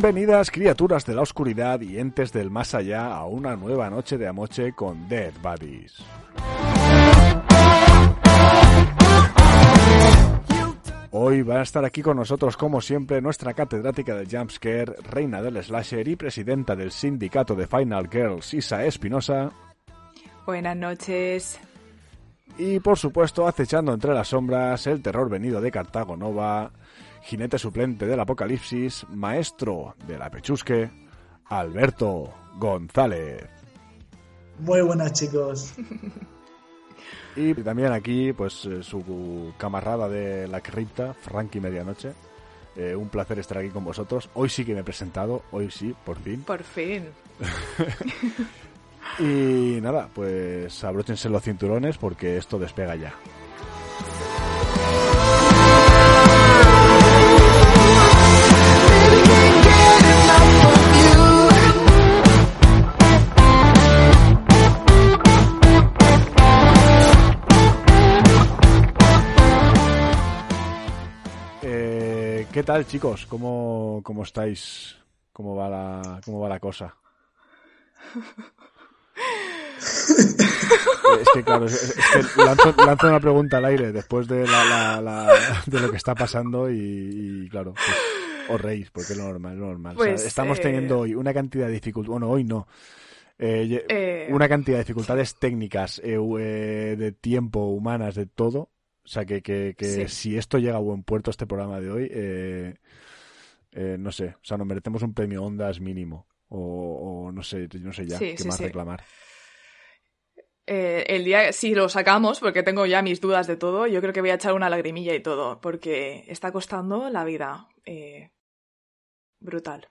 Bienvenidas criaturas de la oscuridad y entes del más allá a una nueva noche de amoche con Dead Buddies. Hoy va a estar aquí con nosotros, como siempre, nuestra catedrática del Jumpscare, reina del slasher y presidenta del sindicato de Final Girls, Isa Espinosa. Buenas noches. Y por supuesto, acechando entre las sombras, el terror venido de Cartago Nova, jinete suplente del apocalipsis, maestro de la pechusque, Alberto González. Muy buenas chicos. Y también aquí, pues eh, su camarada de la cripta, Frankie Medianoche. Eh, un placer estar aquí con vosotros. Hoy sí que me he presentado, hoy sí, por fin. Por fin. y nada, pues abróchense los cinturones porque esto despega ya. ¿Qué tal, chicos? ¿Cómo, cómo estáis? ¿Cómo va la, cómo va la cosa? es que claro, es, es que lanzo, lanzo, una pregunta al aire después de, la, la, la, de lo que está pasando y, y claro, pues, os reís porque es lo normal, es lo normal. Pues, o sea, estamos eh... teniendo hoy una cantidad de dificultades, bueno, hoy no, eh, Eh. una cantidad de dificultades técnicas, de tiempo, humanas, de todo. O sea, que, que, que Sí. si esto llega a buen puerto, este programa de hoy, eh, eh, no sé, o sea, nos merecemos un premio Ondas mínimo. O, o no sé, no sé ya Sí, qué sí, más sí. reclamar. Eh, el día, si lo sacamos, porque tengo ya mis dudas de todo, yo creo que voy a echar una lagrimilla y todo, porque está costando la vida. eh, brutal.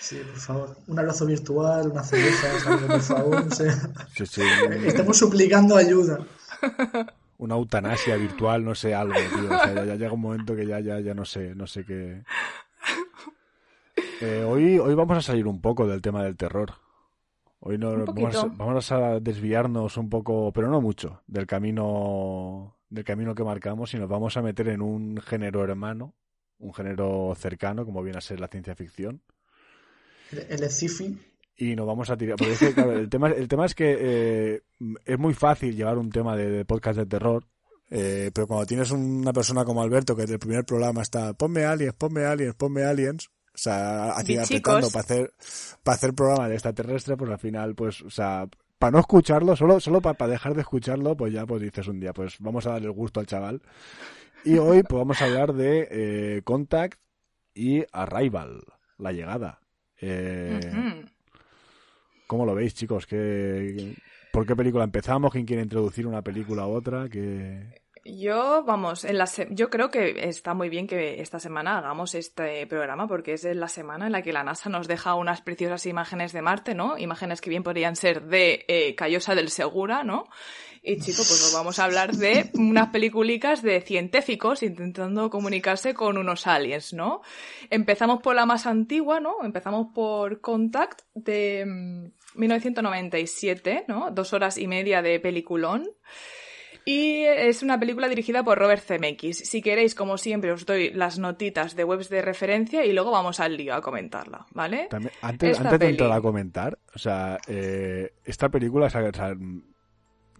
Sí, por favor. Un abrazo virtual, una cerveza, por favor. No sé. Sí, sí, Estamos suplicando ayuda. una eutanasia virtual, no sé, algo, tío. O sea, ya, ya llega un momento que ya, ya, ya no sé, no sé qué. Eh, hoy, hoy vamos a salir un poco del tema del terror. Hoy no, vamos, a, vamos a desviarnos un poco, pero no mucho, del camino, del camino que marcamos y nos vamos a meter en un género hermano, un género cercano, como viene a ser la ciencia ficción. El sci-fi. Y nos vamos a tirar. Porque es que, claro, el, tema, el tema es que eh, es muy fácil llevar un tema de, de podcast de terror. eh, pero cuando tienes una persona como Alberto que desde el primer programa está ponme aliens, ponme aliens, ponme aliens, o sea, así apretando para hacer para hacer programa de extraterrestre, pues al final, pues, o sea, para no escucharlo, solo solo para, dejar de escucharlo, pues ya pues dices un día, pues vamos a darle el gusto al chaval. Y hoy pues vamos a hablar de eh, Contact y Arrival, la llegada. Eh. ¿Cómo lo veis, chicos? ¿Qué, ¿Por qué película empezamos? ¿Quién quiere introducir una película u otra? ¿Qué... Yo, vamos, en la yo creo que está muy bien que esta semana hagamos este programa porque es la semana en la que la NASA nos deja unas preciosas imágenes de Marte, ¿no? Imágenes que bien podrían ser de eh, Callosa del Segura, ¿no? Y chico, pues nos vamos a hablar de unas peliculicas de científicos intentando comunicarse con unos aliens, ¿no? Empezamos por la más antigua, ¿no? Empezamos por Contact de mm, 1997, ¿no? Dos horas y media de peliculón. Y es una película dirigida por Robert Zemeckis. Si queréis, como siempre, os doy las notitas de webs de referencia y luego vamos al lío a comentarla, ¿vale? También- antes, antes de entrar a comentar, o sea, eh, esta película o sea, o sea,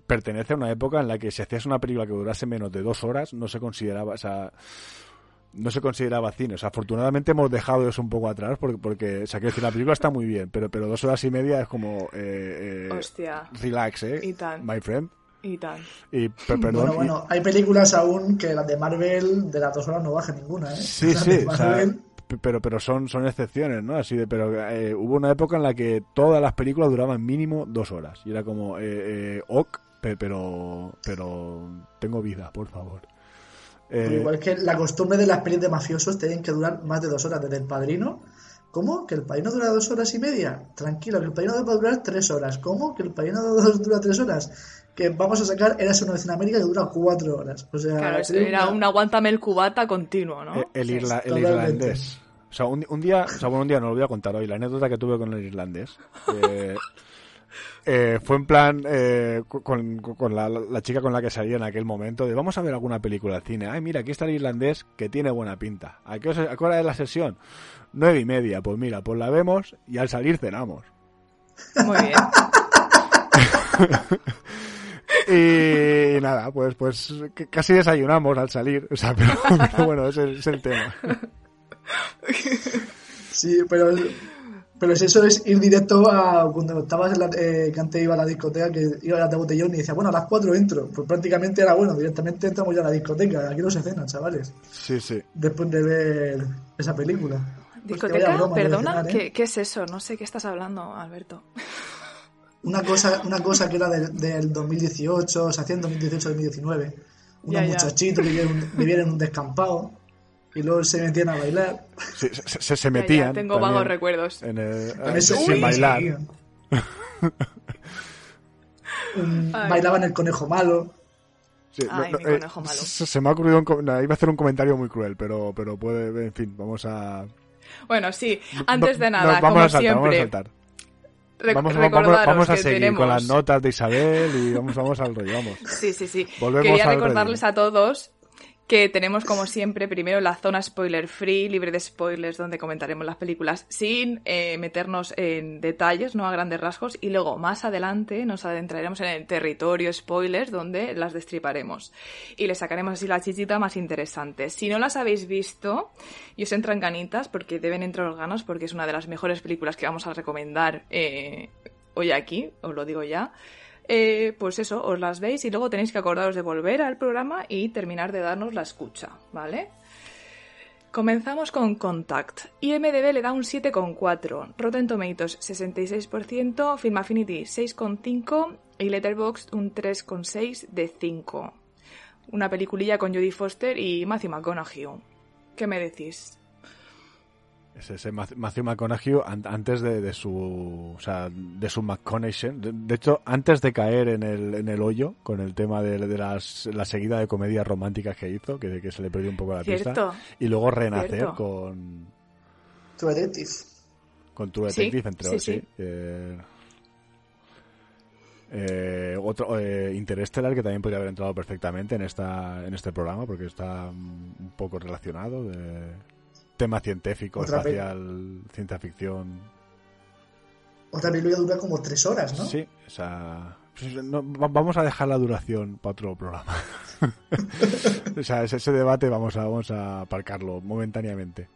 pertenece a una época en la que si hacías una película que durase menos de dos horas, no se consideraba, o sea, no se consideraba cine. O sea, afortunadamente hemos dejado eso un poco atrás porque, porque o sea, quiero decir, la película está muy bien, pero, pero dos horas y media es como, eh, eh, Hostia. relax, eh, Y tan. my friend. Y tal. Y, perdón, Bueno, bueno, hay películas aún que las de Marvel de las dos horas no baja ninguna, ¿eh? Sí, Las sí, de o sea, Marvel, p- pero, pero son, son excepciones, ¿no? Así de, pero eh, hubo una época en la que todas las películas duraban mínimo dos horas. Y era como, eh, eh, ok, pe- pero, pero tengo vida, por favor. Eh, Pero igual que la costumbre de las pelis de mafiosos tienen que durar más de dos horas desde el padrino. ¿Cómo? ¿Que el padrino dura dos horas y media? Tranquilo, que el padrino va a durar tres horas. ¿Cómo? ¿Que el padrino dura tres horas? Que vamos a sacar Eras una vez en América que dura cuatro horas. O sea, Claro, era una- un aguántame el cubata continuo, ¿no? el, irla- el irlandés. O sea, un, un día, o sea, bueno, un día no lo voy a contar hoy, la anécdota que tuve con el irlandés. Eh, eh, fue en plan eh, con, con la, la, chica con la que salía en aquel momento de vamos a ver alguna película de cine. Ay, mira, aquí está el irlandés que tiene buena pinta. ¿A qué, ¿A qué hora es la sesión? Nueve y media. Pues mira, pues la vemos y al salir cenamos. Muy bien. y nada, pues pues casi desayunamos al salir. O sea, pero, pero bueno, ese es el tema. Sí, pero pero si eso es ir directo a cuando estabas en la, eh, que antes iba a la discoteca, que iba a la de botellón y decía, bueno, a las 4 entro. Pues prácticamente era bueno, directamente entramos ya a la discoteca. Aquí no se cenan, chavales. Sí, sí. Después de ver esa película. ¿Discoteca? Broma, Perdona, cenar, ¿eh? ¿Qué, ¿qué, es eso? No sé qué estás hablando, Alberto. Una cosa, una cosa que era del, del 2018, se hacía en 2018-2019. Unos Ya, ya. muchachitos que vivían, vivían en un descampado y luego se metían a bailar. Sí, se, se, se Ya, ya, metían. tengo también vagos recuerdos. En el, Con eso- sin bailar. bailaban el conejo malo. Sí, Ay, no, mi eh, conejo malo. se, se me ha ocurrido un, no, iba a hacer un comentario muy cruel, pero pero puede, en fin, vamos a Bueno, sí, antes de no, nada, vamos como a saltar, vamos a saltar. Vamos, vamos- recordaros vamos a seguir tenemos... con las notas de Isabel y vamos vamos al rollo, vamos. Sí, sí, sí. Volvemos Quería recordarles a todos que tenemos, como siempre, primero la zona spoiler free, libre de spoilers, donde comentaremos las películas sin eh, meternos en detalles, no a grandes rasgos, y luego más adelante nos adentraremos en el territorio spoilers, donde las destriparemos. Y les sacaremos así la chichita más interesante. Si no las habéis visto y os entran ganitas, porque deben entrar ganas, porque es una de las mejores películas que vamos a recomendar eh, hoy aquí, os lo digo ya. Eh, pues eso, os las veis y luego tenéis que acordaros de volver al programa y terminar de darnos la escucha, ¿vale? Comenzamos con Contact. IMDB le da un 7,4, Rotten Tomatoes 66%, Film Affinity 6,5 y Letterboxd un 3,6 de 5. Una peliculilla con Jodie Foster y Matthew McConaughey. ¿Qué me decís? Es ese Matthew McConaughey an- antes de, de su o sea, de su McConaughey, de, de hecho antes de caer en el, en el hoyo con el tema de, de las, la seguida de comedias románticas que hizo, que, que se le perdió un poco la Cierto. pista, y luego renacer Cierto. con Tu detective. con True Sí, Detective, entre sí, sí. sí. Eh, eh, otro eh, Interstellar que también podría haber entrado perfectamente en esta en este programa porque está mm, un poco relacionado de tema científico, Otra espacial, ciencia ficción. Otra película dura como tres horas, ¿no? Sí, o sea, pues, no, vamos a dejar la duración para otro programa. o sea, ese, ese debate vamos a vamos a aparcarlo momentáneamente.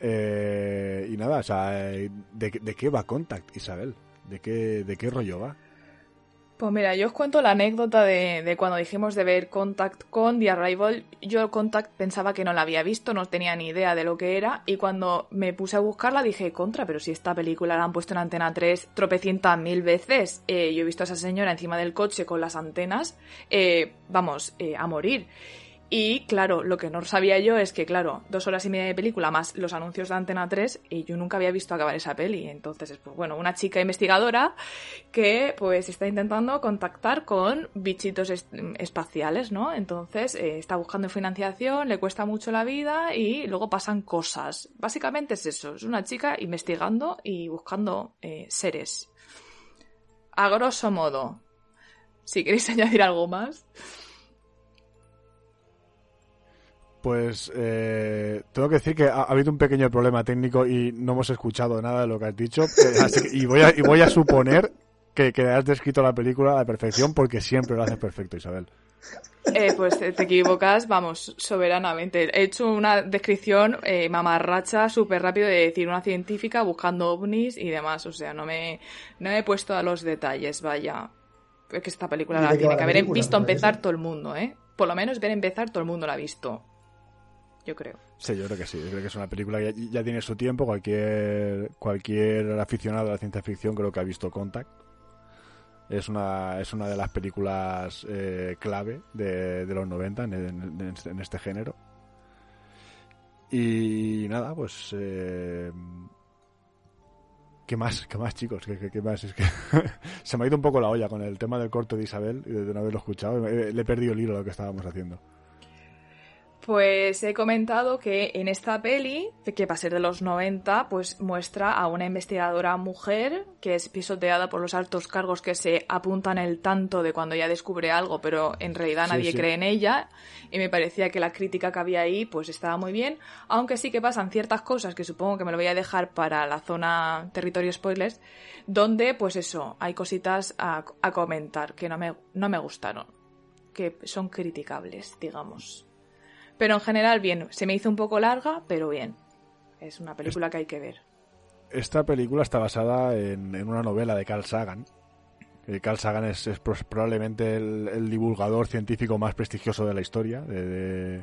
Eh, y nada, o sea, eh, ¿de, qué- de qué va Contact, Isabel? ¿De qué, ¿De qué rollo va? Pues mira, yo os cuento la anécdota de, de cuando dijimos de ver Contact con The Arrival. Yo Contact pensaba que no la había visto, no tenía ni idea de lo que era. Y cuando me puse a buscarla dije, contra, pero si esta película la han puesto en Antena 3 tropecientas mil veces. Eh, yo he visto a esa señora encima del coche con las antenas, eh, vamos, eh, a morir. Y claro, lo que no sabía yo es que, claro, dos horas y media de película más los anuncios de Antena 3 y yo nunca había visto acabar esa peli. Entonces, pues bueno, una chica investigadora que pues está intentando contactar con bichitos es- espaciales, ¿no? Entonces eh, está buscando financiación, le cuesta mucho la vida y luego pasan cosas. Básicamente es eso, es una chica investigando y buscando eh, seres. A grosso modo. Si queréis añadir algo más. Pues eh, tengo que decir que ha, ha habido un pequeño problema técnico y no hemos escuchado nada de lo que has dicho. eh, así que- y, voy a, y voy a suponer que, que has descrito la película a la perfección porque siempre lo haces perfecto, Isabel. Eh, pues te, te equivocas, vamos, soberanamente. He hecho una descripción eh, mamarracha súper rápido de decir una científica buscando ovnis y demás. O sea, no me, no me he puesto a los detalles, vaya. Es que esta película ¿Y la tiene que haber visto empezar todo el mundo, ¿eh? Por lo menos ver empezar todo el mundo la ha visto. Yo creo. Sí, yo creo que sí. Yo creo que es una película que ya, tiene su tiempo. Cualquier, cualquier aficionado a la ciencia ficción creo que ha visto Contact. Es una, es una de las películas eh, clave de, los 90 en, en- en este- en este género. Y nada, pues... eh, ¿Qué más? ¿Qué más, chicos? ¿Qué, más? Es que se me ha ido un poco la olla con el tema del corto de Isabel y de no haberlo escuchado. Eh, Le he perdido el hilo a lo que estábamos haciendo. Pues he comentado que en esta peli, que va a ser de los 90, pues muestra a una investigadora mujer que es pisoteada por los altos cargos que se apuntan el tanto de cuando ya descubre algo, pero en realidad Sí, nadie sí. cree en ella. Y me parecía que la crítica que había ahí, pues estaba muy bien. Aunque sí que pasan ciertas cosas que supongo que me lo voy a dejar para la zona territorio spoilers, donde, pues eso, hay cositas a, a comentar que no me, no me gustaron. Que son criticables, digamos. Pero en general, bien. Se me hizo un poco larga, pero bien. Es una película que hay que ver. Esta película está basada en, en una novela de Carl Sagan. Eh, Carl Sagan es, probablemente el, el divulgador científico más prestigioso de la historia, de, de-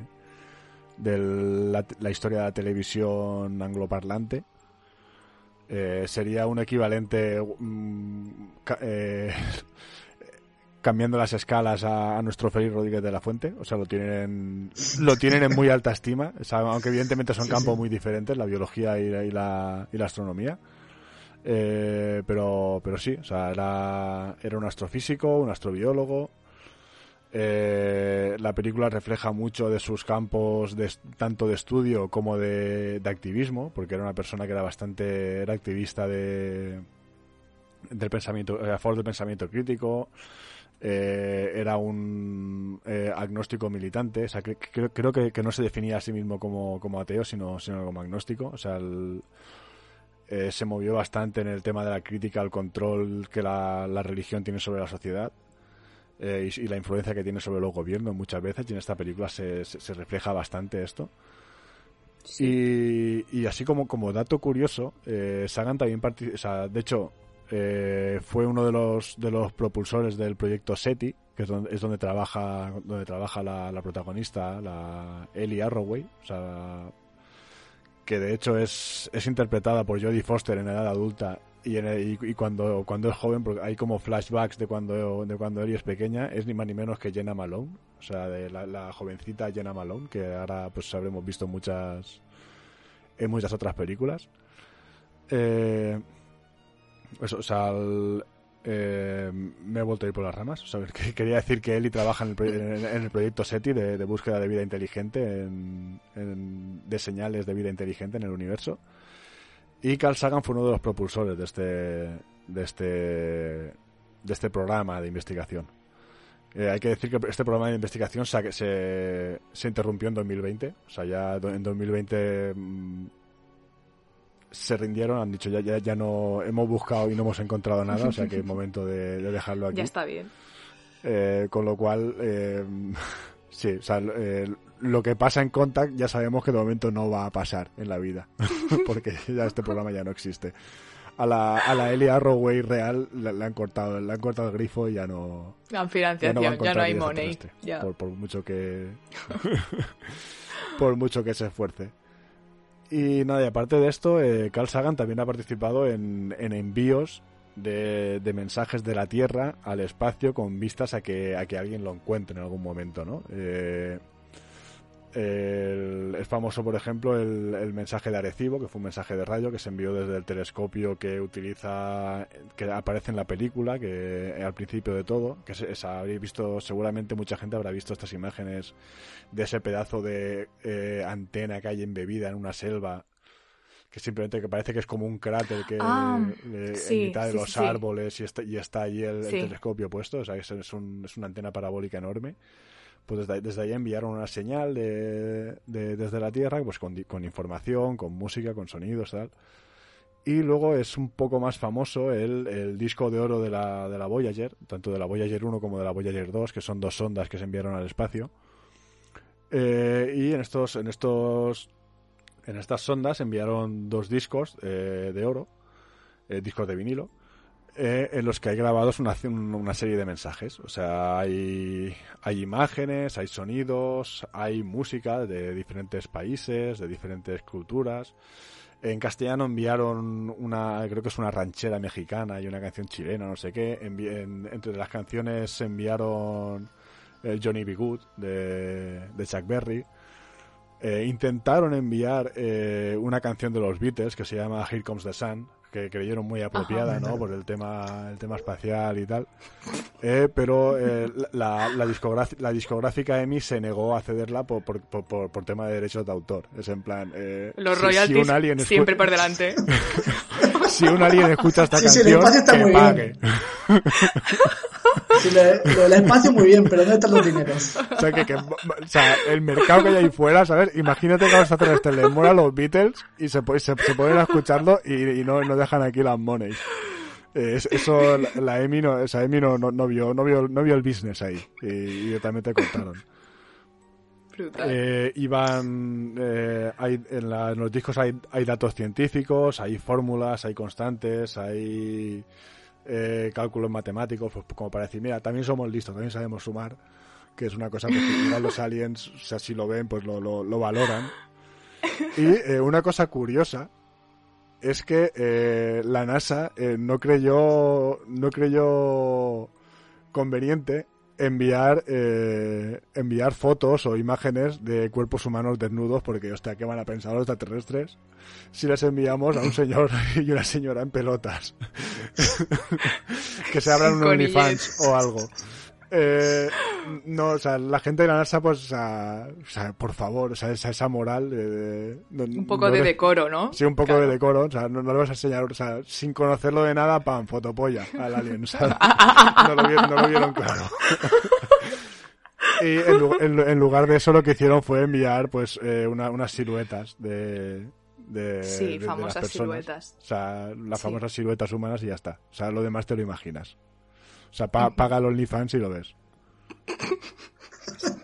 de la, la historia de la televisión angloparlante. Eh, sería un equivalente mm, eh, cambiando las escalas a, a nuestro Félix Rodríguez de la Fuente. O sea, lo tienen, lo tienen en muy alta estima. O sea, aunque evidentemente son Sí, campos sí. muy diferentes, la biología y la, y la, y la astronomía. Eh, pero, pero sí, o sea, era, era un astrofísico, un astrobiólogo. Eh, la película refleja mucho de sus campos de, tanto de estudio como de, de activismo, porque era una persona que era bastante era activista de del pensamiento a favor del pensamiento crítico, eh, era un eh, agnóstico militante, o sea, que- que- creo, creo que, que no se definía a sí mismo como, como ateo, sino, sino como agnóstico, o sea, el- eh, se movió bastante en el tema de la crítica al control que la, la religión tiene sobre la sociedad eh, y, y la influencia que tiene sobre los gobiernos muchas veces, y en esta película se, se- se refleja bastante esto. Y, y así como, como dato curioso, eh, Sagan también o sea, de hecho, eh, fue uno de los, de los propulsores del proyecto SETI, que es donde, es donde trabaja, donde trabaja la, protagonista, la Ellie Arroway, que de hecho es, es interpretada por Jodie Foster en edad adulta y, en el- y, y cuando, cuando es joven, porque hay como flashbacks de cuando, de cuando Ellie es pequeña, es ni más ni menos que Jenna Malone, o sea, de la, jovencita Jenna Malone, que ahora pues habremos visto muchas, en muchas otras películas. Eh, eso, o sea, eh, me he vuelto a ir por las ramas. O sea, que- quería decir que Eli trabaja en el, en, en el proyecto SETI de, búsqueda de vida inteligente, en- en- de señales de vida inteligente en el universo. Y Carl Sagan fue uno de los propulsores de este, de este, de este programa de investigación. Eh, hay que decir que este programa de investigación se, se, se interrumpió en 2020. O sea, ya en 2020 mm, se rindieron, han dicho ya, ya, ya no hemos buscado y no hemos encontrado nada, o sea que es momento de, de dejarlo aquí. Ya está bien. Eh, con lo cual, eh, sí, o sea, eh, lo que pasa en Contact ya sabemos que de momento no va a pasar en la vida, porque ya este programa ya no existe. A la, a la Ellie Arroway real le, le han cortado le han cortado el grifo y ya no, La ya financiación, no va a ya no, hay money. Ya. Por, por mucho que por mucho que se esfuerce. Y nada, y aparte de esto, eh, Carl Sagan también ha participado en, en envíos de, de mensajes de la Tierra al espacio con vistas a que, a que alguien lo encuentre en algún momento, ¿no? Eh, el- es famoso, por ejemplo, el, el mensaje de Arecibo, que fue un mensaje de radio que se envió desde el telescopio que utiliza, que aparece en la película, que al principio de todo, que se, se habréis visto, seguramente mucha gente habrá visto estas imágenes de ese pedazo de eh, antena que hay embebida en una selva que simplemente que parece que es como un cráter que Ah, eh, sí, en mitad de sí, los sí, árboles y está, y está allí el, telescopio puesto, o sea, es, es, un- es una antena parabólica enorme. Pues desde, desde ahí enviaron una señal de, de- desde la Tierra, pues con, con información, con música, con sonidos, tal. Y luego es un poco más famoso el, el disco de oro de la, de la Voyager, tanto de la Voyager 1 como de la Voyager 2, que son dos sondas que se enviaron al espacio. Eh, y en estos, en estos, en estas sondas enviaron dos discos eh, de oro, eh, discos de vinilo, eh, en los que hay grabados una, serie de mensajes. O sea, hay, imágenes, hay sonidos, hay música de diferentes países, de diferentes culturas. En castellano enviaron una, creo que es una ranchera mexicana y una canción chilena, no sé qué. Entre las canciones enviaron el Johnny B. Good de, de Chuck Berry. eh, intentaron enviar eh, una canción de los Beatles que se llama Here Comes the Sun, que creyeron muy apropiada, ¿no? Por el tema, el tema espacial y tal. Eh, pero eh, la, la, discográfica, la discográfica EMI se negó a cederla por, por, por, por tema de derechos de autor. Es en plan... Eh, Los royalties si un alien siempre por delante. si un alien escucha esta sí, canción, sí, que muy pague. Bien. Sí, lo, el espacio muy bien, pero ¿dónde están los dineros? O sea, que, que, o sea, el mercado que hay ahí fuera, ¿sabes? Imagínate que a los extraterrestres les mola los Beatles y se, se, se ponen a escucharlo y, y no, no dejan aquí las monies. Eh, eso la, la EMI, no, esa EMI no, no, no, vio, no, vio, no vio el business ahí y, y directamente cortaron. Eh, iban eh, hay, en, la, en, los discos hay, hay datos científicos, hay fórmulas, hay constantes, hay eh, cálculos matemáticos, pues, como para decir, mira, también somos listos, también sabemos sumar, que es una cosa que los aliens, o sea, si lo ven, pues lo, lo, lo valoran. Y eh, una cosa curiosa es que eh, la NASA eh, no creyó no creyó conveniente enviar eh, enviar fotos o imágenes de cuerpos humanos desnudos porque hostia qué van a pensar los extraterrestres si les enviamos a un señor y una señora en pelotas. Que se abran un OnlyFans o algo eh, no, o sea, la gente de la NASA, pues, o sea, o sea por favor, o sea, esa, esa moral. De, de, un poco no de decoro, ¿no? Sí, un poco claro. de decoro, o sea, no, no, le vas a enseñar, o sea, sin conocerlo de nada, pam, fotopolla al alien, o sea, no, lo vieron, no lo vieron claro. y en, en, en, lugar de eso, lo que hicieron fue enviar, pues, eh, una, unas siluetas de. De, sí, de, famosas de las siluetas. O sea, las sí. famosas siluetas humanas y ya está. O sea, lo demás te lo imaginas. O sea, pa paga el OnlyFans y lo ves.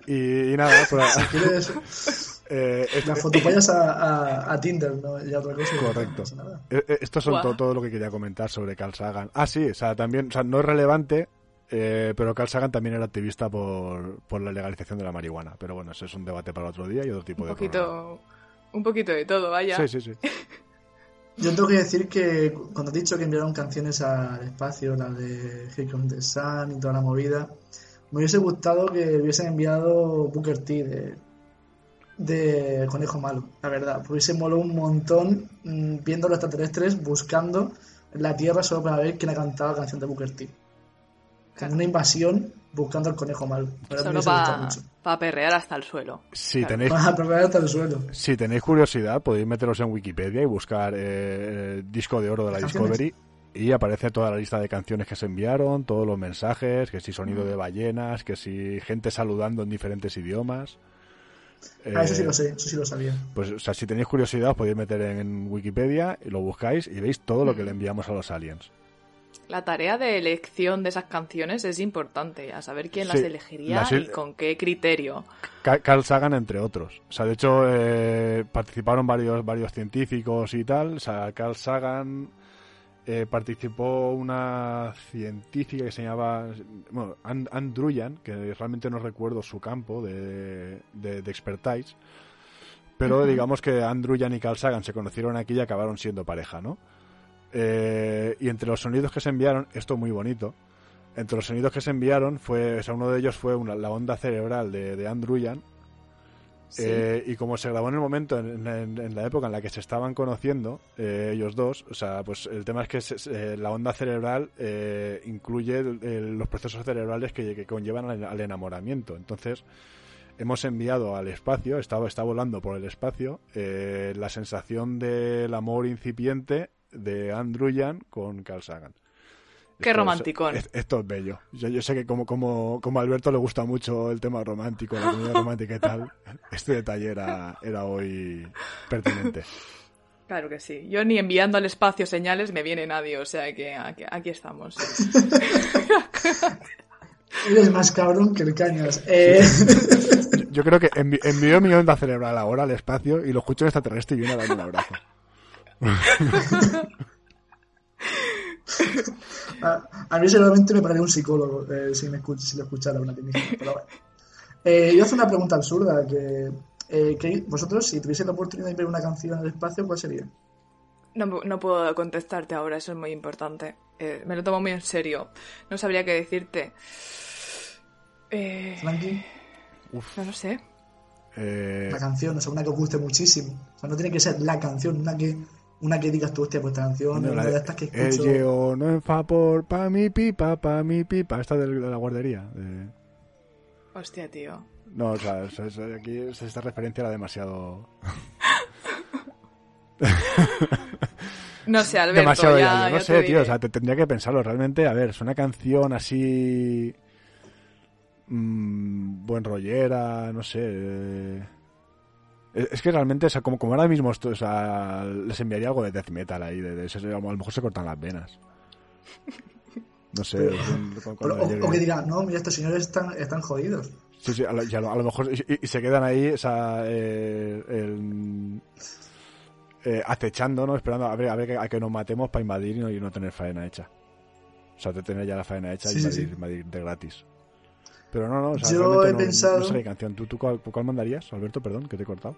Y, y, nada, pues, eh, las fotopallas a, a, a, Tinder, ¿no? Y otra cosa. Correcto. No nada. Eh, Estos son wow. todo, todo, lo que quería comentar sobre Carl Sagan. Ah, sí, o sea, también, o sea, no es relevante, eh, pero Carl Sagan también era activista por, por la legalización de la marihuana. Pero bueno, ese es un debate para otro día y otro tipo un de poquito, programa. Un poquito de todo, vaya. Sí, sí, sí. Yo tengo que decir que cuando he dicho que enviaron canciones al espacio, la de Here Comes the Sun y toda la movida, me hubiese gustado que hubiesen enviado Booker T de, de Conejo Malo, la verdad. Hubiese molado un montón mmm, viendo los extraterrestres buscando la Tierra solo para ver quién ha cantado la canción de Booker T. Claro. Una invasión buscando al Conejo Malo. Solo para pa perrear hasta el suelo. Si claro. tenéis, para perrear hasta el suelo. Si tenéis curiosidad, podéis meteros en Wikipedia y buscar eh, disco de oro de la Discovery y aparece toda la lista de canciones que se enviaron, todos los mensajes, que si sonido de ballenas, que si gente saludando en diferentes idiomas. Ah, eso sí lo sé, eso sí lo sabía. Pues, o sea, si tenéis curiosidad, os podéis meter en Wikipedia y lo buscáis y veis todo lo que le enviamos a los aliens. La tarea de elección de esas canciones es importante, a saber quién sí, las elegiría las... y con qué criterio. Carl Sagan, entre otros. O sea, de hecho, eh, participaron varios, varios científicos y tal. O sea, Carl Sagan, eh, participó una científica que se llamaba bueno, And Andruyan, que realmente no recuerdo su campo de, de, de expertise, pero uh -huh. digamos que Andruyan y Carl Sagan se conocieron aquí y acabaron siendo pareja, ¿no? Eh, y entre los sonidos que se enviaron, esto muy bonito, entre los sonidos que se enviaron fue, o sea, uno de ellos fue una, la onda cerebral de, de Andruyan, Sí. Eh, y como se grabó en el momento, en, en, en, la época en la que se estaban conociendo eh, ellos dos, o sea, pues el tema es que se, eh, la onda cerebral eh, incluye el, los procesos cerebrales que, que conllevan al, al, enamoramiento. Entonces, hemos enviado al espacio, está, está volando por el espacio, eh, la sensación del amor incipiente de Andruyan con Carl Sagan. Qué romántico. Esto es bello. Yo, yo, sé que como, como, como a Alberto le gusta mucho el tema romántico, la comunidad romántica y tal, este detalle era, era hoy pertinente. Claro que sí. Yo ni enviando al espacio señales me viene nadie, o sea que aquí, aquí estamos. Eres más cabrón que el cañas. Eh... Yo, yo, creo que envi envió mi onda cerebral ahora al espacio y lo escucho en extraterrestre y viene a darme un abrazo. A, a, mí seguramente me pararía un psicólogo eh, si, me escuch, si lo escuchara una mismo, pero bueno. Eh, yo hago una pregunta absurda que, eh, que, vosotros si tuviese la oportunidad de ver una canción en el espacio, ¿cuál sería? No, no puedo contestarte ahora, eso es muy importante. Eh, me lo tomo muy en serio. No sabría qué decirte. Eh. No lo sé. Eh, La canción, o sea, una que os guste muchísimo. O sea, no tiene que ser la canción, una que una que digas tú, hostia, pues esta canción es la de estas que el escucho. lleo no en favor, pa mi pipa, pa mi pipa. Esta de la guardería. de- Hostia, tío. No, o sea, es- es- aquí es- esta referencia era demasiado. No sé, Alberto, demasiado ya, ya, No te sé, tío, diré. o sea, te tendría que pensarlo. Realmente, a ver, es una canción así. mm, buen rollera, no sé. eh, Es es que realmente, o sea, como, como ahora mismo esto, o sea, les enviaría algo de death metal ahí, de, a lo mejor se cortan las venas. No sé. Pero- con- o, que digan, no, mira, estos señores están, están jodidos. Sí, sí, a lo, y a lo- a lo mejor. Y, y se quedan ahí, o sea, eh, el- eh, acechando, ¿no? Esperando a ver, a ver que, a que nos matemos para invadir y no, y no tener faena hecha. O sea, de tener ya la faena hecha y sí, invadir, sí. invadir de gratis. Pero no, no, o sea, Yo he no, pensado- no sé qué canción. ¿Tú, tú cuál, cuál mandarías, Alberto? Perdón, que te he cortado.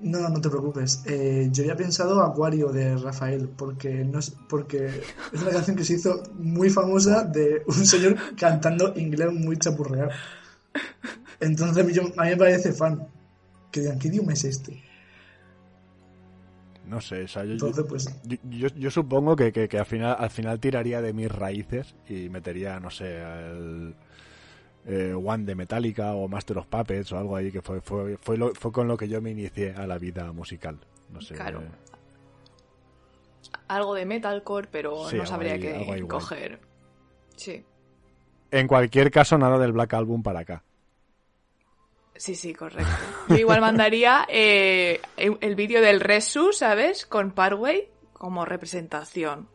No, no te preocupes. Eh, yo había pensado Acuario de Rafael, porque no es, porque es una canción que se hizo muy famosa de un señor cantando inglés muy chapurreado. Entonces yo- a mí me parece fan. Que digan, ¿qué idioma es este? No sé, o sea, yo, yo- Entonces, pues, yo, yo- yo supongo que, que, que al, final, al final tiraría de mis raíces y metería, no sé, el eh, One de Metallica o Master of Puppets o algo ahí que fue fue, fue, lo- fue con lo que yo me inicié a la vida musical. No sé. Claro. eh, Algo de metalcore, pero Sí, no sabría qué coger. Sí. En cualquier caso, nada del Black Album para acá. Sí, sí, correcto. Yo igual mandaría eh, el el vídeo del Resu, ¿sabes? Con Parway como representación.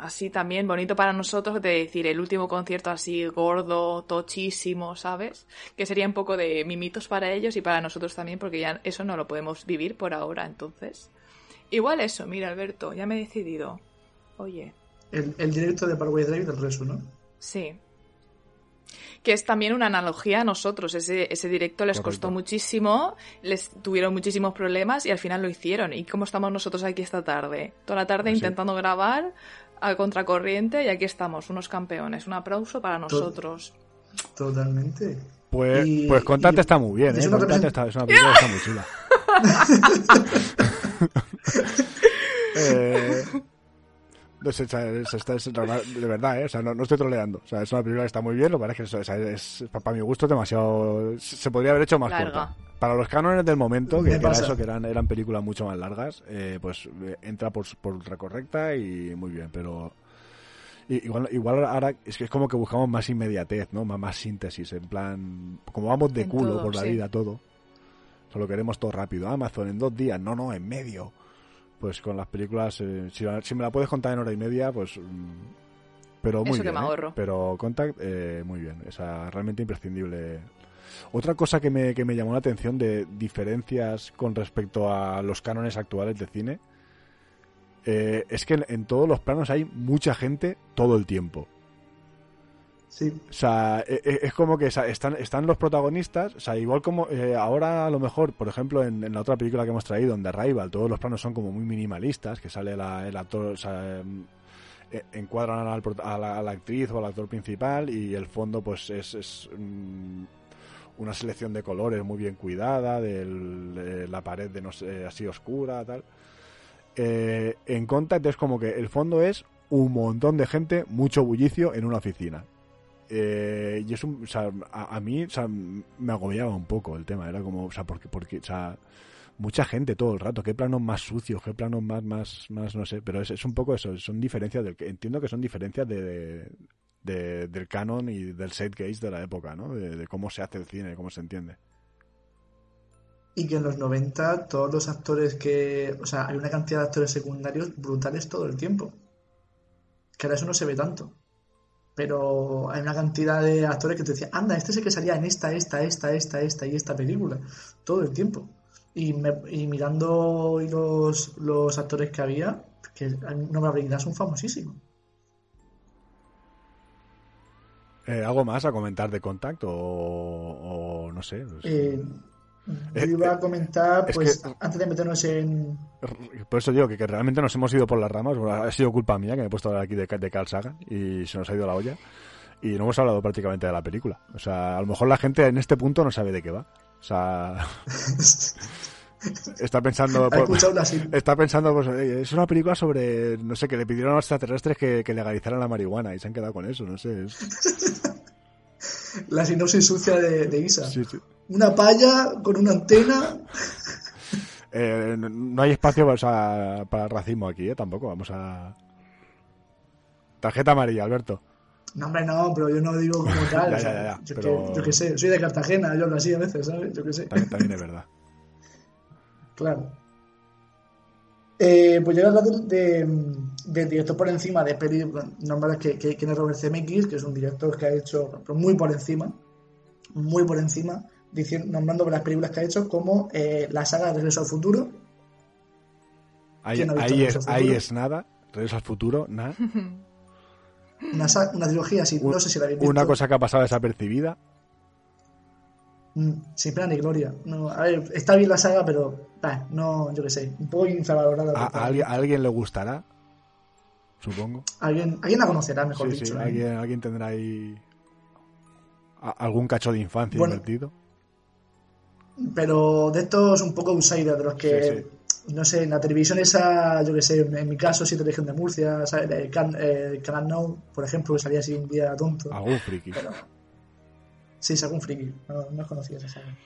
Así también bonito para nosotros de decir el último concierto así gordo, tochísimo, ¿sabes? Que sería un poco de mimitos para ellos y para nosotros también, porque ya eso no lo podemos vivir por ahora, entonces. Igual eso, mira, Alberto, ya me he decidido. Oye, el, el directo de Paraguay Drive del Resu, ¿no? Sí. Que es también una analogía a nosotros. Ese, ese directo les Correcto. costó muchísimo, les tuvieron muchísimos problemas y al final lo hicieron. ¿Y cómo estamos nosotros aquí esta tarde? Toda la tarde intentando grabar a contracorriente y aquí estamos, unos campeones. Un aplauso para nosotros. Totalmente. Pues, Y- pues Contate y- está muy bien, es ¿eh? Contate represent- está, es una película está muy chula. eh, es- está- de verdad, ¿eh? O sea, no, no estoy troleando. O sea, es una película que está muy bien, lo que pasa es que o sea, es, para mi gusto, demasiado... Se podría haber hecho más Larga. corta. Para los cánones del momento, que, era eso, que eran, eran películas mucho más largas, eh, pues eh, entra por, por ultra correcta y muy bien, pero... Igual, igual ahora es que es como que buscamos más inmediatez, ¿no? Más, más síntesis, en plan... Como vamos de En culo todo, por la sí. vida todo. Solo queremos todo rápido. Amazon en dos días, no, no, en medio. Pues con las películas, eh, si, si me la puedes contar en hora y media, pues... mm, Pero muy Eso que me ¿eh? ahorro. Pero Contact, eh, muy bien. O sea, realmente imprescindible. Otra cosa que me, que me llamó la atención de diferencias con respecto a los cánones actuales de cine eh, es que en, en todos los planos hay mucha gente todo el tiempo. O sea, e- e- es como que están, están los protagonistas, o sea, igual como eh, ahora a lo mejor, por ejemplo, en, la otra película que hemos traído, en The todos los planos son como muy minimalistas, que sale la- el actor, em, eh, encuadran al a la, actriz o al actor principal y el fondo pues es, es, mm, una selección de colores muy bien cuidada, de la pared de no sé, así oscura, tal. Eh, en Contact es como que el fondo es un montón de gente, mucho bullicio en una oficina. Eh, y es a, mí me agobiaba un poco el tema, era como, o sea, porque, porque, o sea, mucha gente todo el rato, qué planos más sucios, qué planos más, más, más, no sé, pero es, es un poco eso, son diferencias del entiendo que son diferencias de, de- del canon y del set case de la época, ¿no? De, de cómo se hace el cine, cómo se entiende. Y que en los 90 todos los actores que... O sea, hay una cantidad de actores secundarios brutales todo el tiempo. Que ahora eso no se ve tanto. Pero hay una cantidad de actores que te decían, anda, este es el que salía en esta, esta, esta, esta, esta y esta película. Todo el tiempo. Y, me- y mirando los, los actores que había, que no me habilidad son famosísimos. Eh, ¿Algo más a comentar de Contact o, o no sé? pues, Eh, yo Eh, iba eh, a comentar, es pues, que- antes de meternos en, Por eso digo que, que realmente nos hemos ido por las ramas. Bueno, ha sido culpa mía que me he puesto a aquí de, de Carl Sagan y se nos ha ido la olla. Y no hemos hablado prácticamente de la película. O sea, a lo mejor la gente en este punto no sabe de qué va. O sea, está pensando... Pues, está pensando, pues, eh, es una película sobre, no sé, que le pidieron a los extraterrestres que, que legalizaran la marihuana y se han quedado con eso, no sé. es- la sinopsis sucia de, de Isa. sí, sí. Una palla con una antena. Eh, no- hay espacio o sea, para racismo aquí, ¿eh? Tampoco, vamos a... Tarjeta amarilla, Alberto. No, hombre, no, pero yo no digo como tal. Ya, ya, ya, yo, pero- que, yo que sé, soy de Cartagena, yo hablo así a veces, ¿sabes? Yo que sé. También, también es verdad. Claro. Eh, pues yo voy a hablar del de, del director por encima de pelis normales que, que, que es Robert Zemeckis, que es un director que ha hecho muy por encima, muy por encima, diciendo, nombrando las películas que ha hecho como eh, la saga de Regreso al Futuro, Ahí, ¿Quién ha visto ahí, Regreso es, ahí nada, regreso al futuro, nada. una, una trilogía así, no sé si la habéis visto. Una cosa que ha pasado desapercibida. Mm, Sin pena ni gloria. No, a ver, está bien la saga, pero bah, no, yo qué sé, un poco infravalorada. A alguien, a alguien le gustará, supongo. alguien, alguien la conocerá, mejor Sí, sí, dicho. ¿eh? alguien, alguien tendrá ahí a- algún cacho de infancia Bueno. invertido. pero de estos un poco outsider, de los que, Sí, no sé, en la televisión esa, yo que sé, en mi caso, Siete Región de Murcia, ¿sabes? El, can, el Canal Now, por ejemplo, que salía así un día tonto. Algún friki. Pero, sí, sacó un friki, no, no conocía esa saga.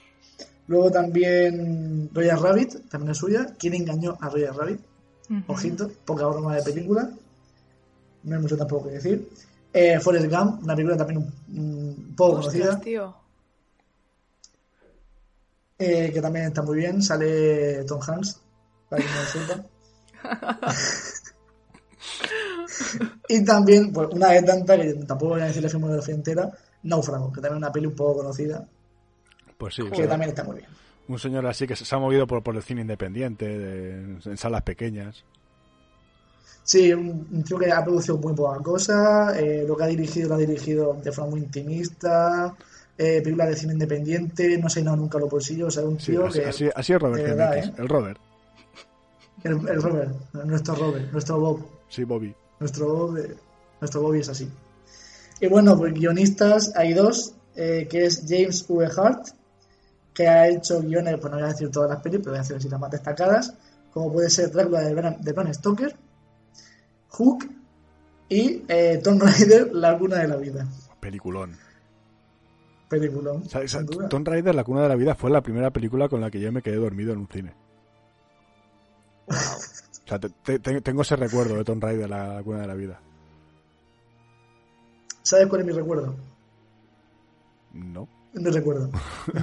Luego también Roger Rabbit, también es suya. ¿Quién engañó a Roger Rabbit? Ujú. Ojito, poca broma de película. No hay mucho tampoco que decir. Eh, Forrest Gump, una película también un, un poco Ostras, conocida. tío. Eh, que también está muy bien. Sale Tom Hanks, para que no lo sepa. y también, pues una de tantas, que tampoco voy a decir la filmografía entera, Náufrago, que también es una peli un poco conocida, Pues sí, que claro. también está muy bien. un señor así que se se ha movido por, por el cine independiente, de- en salas pequeñas. Sí, un, un tío que ha producido muy poca cosa, eh, lo que ha dirigido lo ha dirigido de forma muy intimista, eh, películas de cine independiente, no se ha llenado nunca los bolsillos, o sea, un Sí, tío así, que... así, así es Robert verdad, Zemeckis, ¿eh? el Robert. El, el Robert, nuestro Robert, nuestro Bob. Sí, Bobby. Nuestro Bob, nuestro Bobby es así. Y bueno, pues guionistas hay dos, eh, que es James V. Hart, que ha hecho guiones, pues no voy a decir todas las pelis, pero voy a decir así las más destacadas, como puede ser Drácula de de Bram Stoker, Hook y eh, Tomb Raider, La Cuna de la Vida. Peliculón. Peliculón, O sea, esa-. Tomb Raider, La Cuna de la Vida, fue la primera película con la que yo me quedé dormido en un cine. O sea, te- te- te- tengo ese recuerdo de Tomb Raider, La Cuna de la Vida. ¿Sabes cuál es mi recuerdo? No. No recuerdo.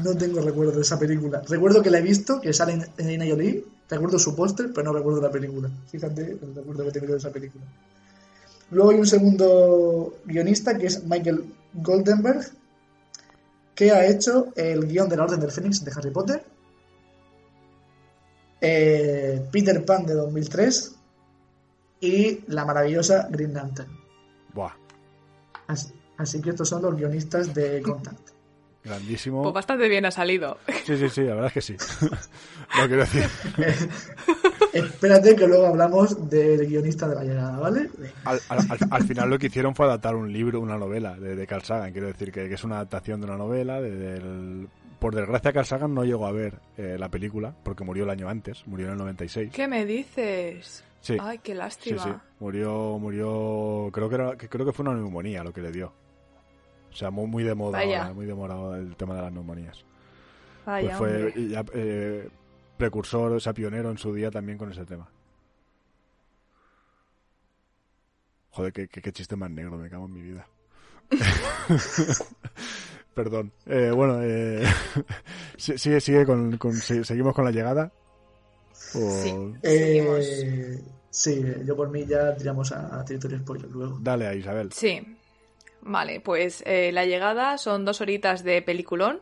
No tengo recuerdo de esa película. Recuerdo que la he visto, que sale en Jolie. Recuerdo su póster, pero no recuerdo la película. Fíjate el recuerdo que tengo de esa película. Luego hay un segundo guionista que es Michael Goldenberg, que ha hecho el guion de la Orden del Fénix de Harry Potter, eh, Peter Pan de 2003 y la maravillosa Green Lantern. Buah, Así, así que estos son los guionistas de Contact. Grandísimo. Pues bastante bien ha salido. Sí, sí, sí, la verdad es que sí. no quiero decir. Espérate que luego hablamos del guionista de la llegada, ¿vale? Al, al- al- al final lo que hicieron fue adaptar un libro, una novela de, de Carl Sagan. Quiero decir que, que es una adaptación de una novela. de- del- por desgracia, Carl Sagan no llegó a ver eh, la película porque murió el año antes, murió en el 96. ¿Qué me dices? Sí. Ay, qué Sí, lástima. sí. Murió, murió. Creo que, era, creo que fue una neumonía lo que le dio. O sea, muy, muy de moda Vaya. ahora, muy de moda el tema de las neumonías. Vaya, pues fue ya, eh, precursor, o sea, pionero en su día también con ese tema. Joder, qué, qué- qué chiste más negro, me cago en mi vida. Perdón. Eh, bueno, eh, sigue, sigue con, seguimos con la llegada. O- Sí. Eh, sí, yo por mí ya tiramos a, a territorio spoiler luego. Dale a Isabel. Sí. Vale, pues eh, La llegada son dos horitas de peliculón,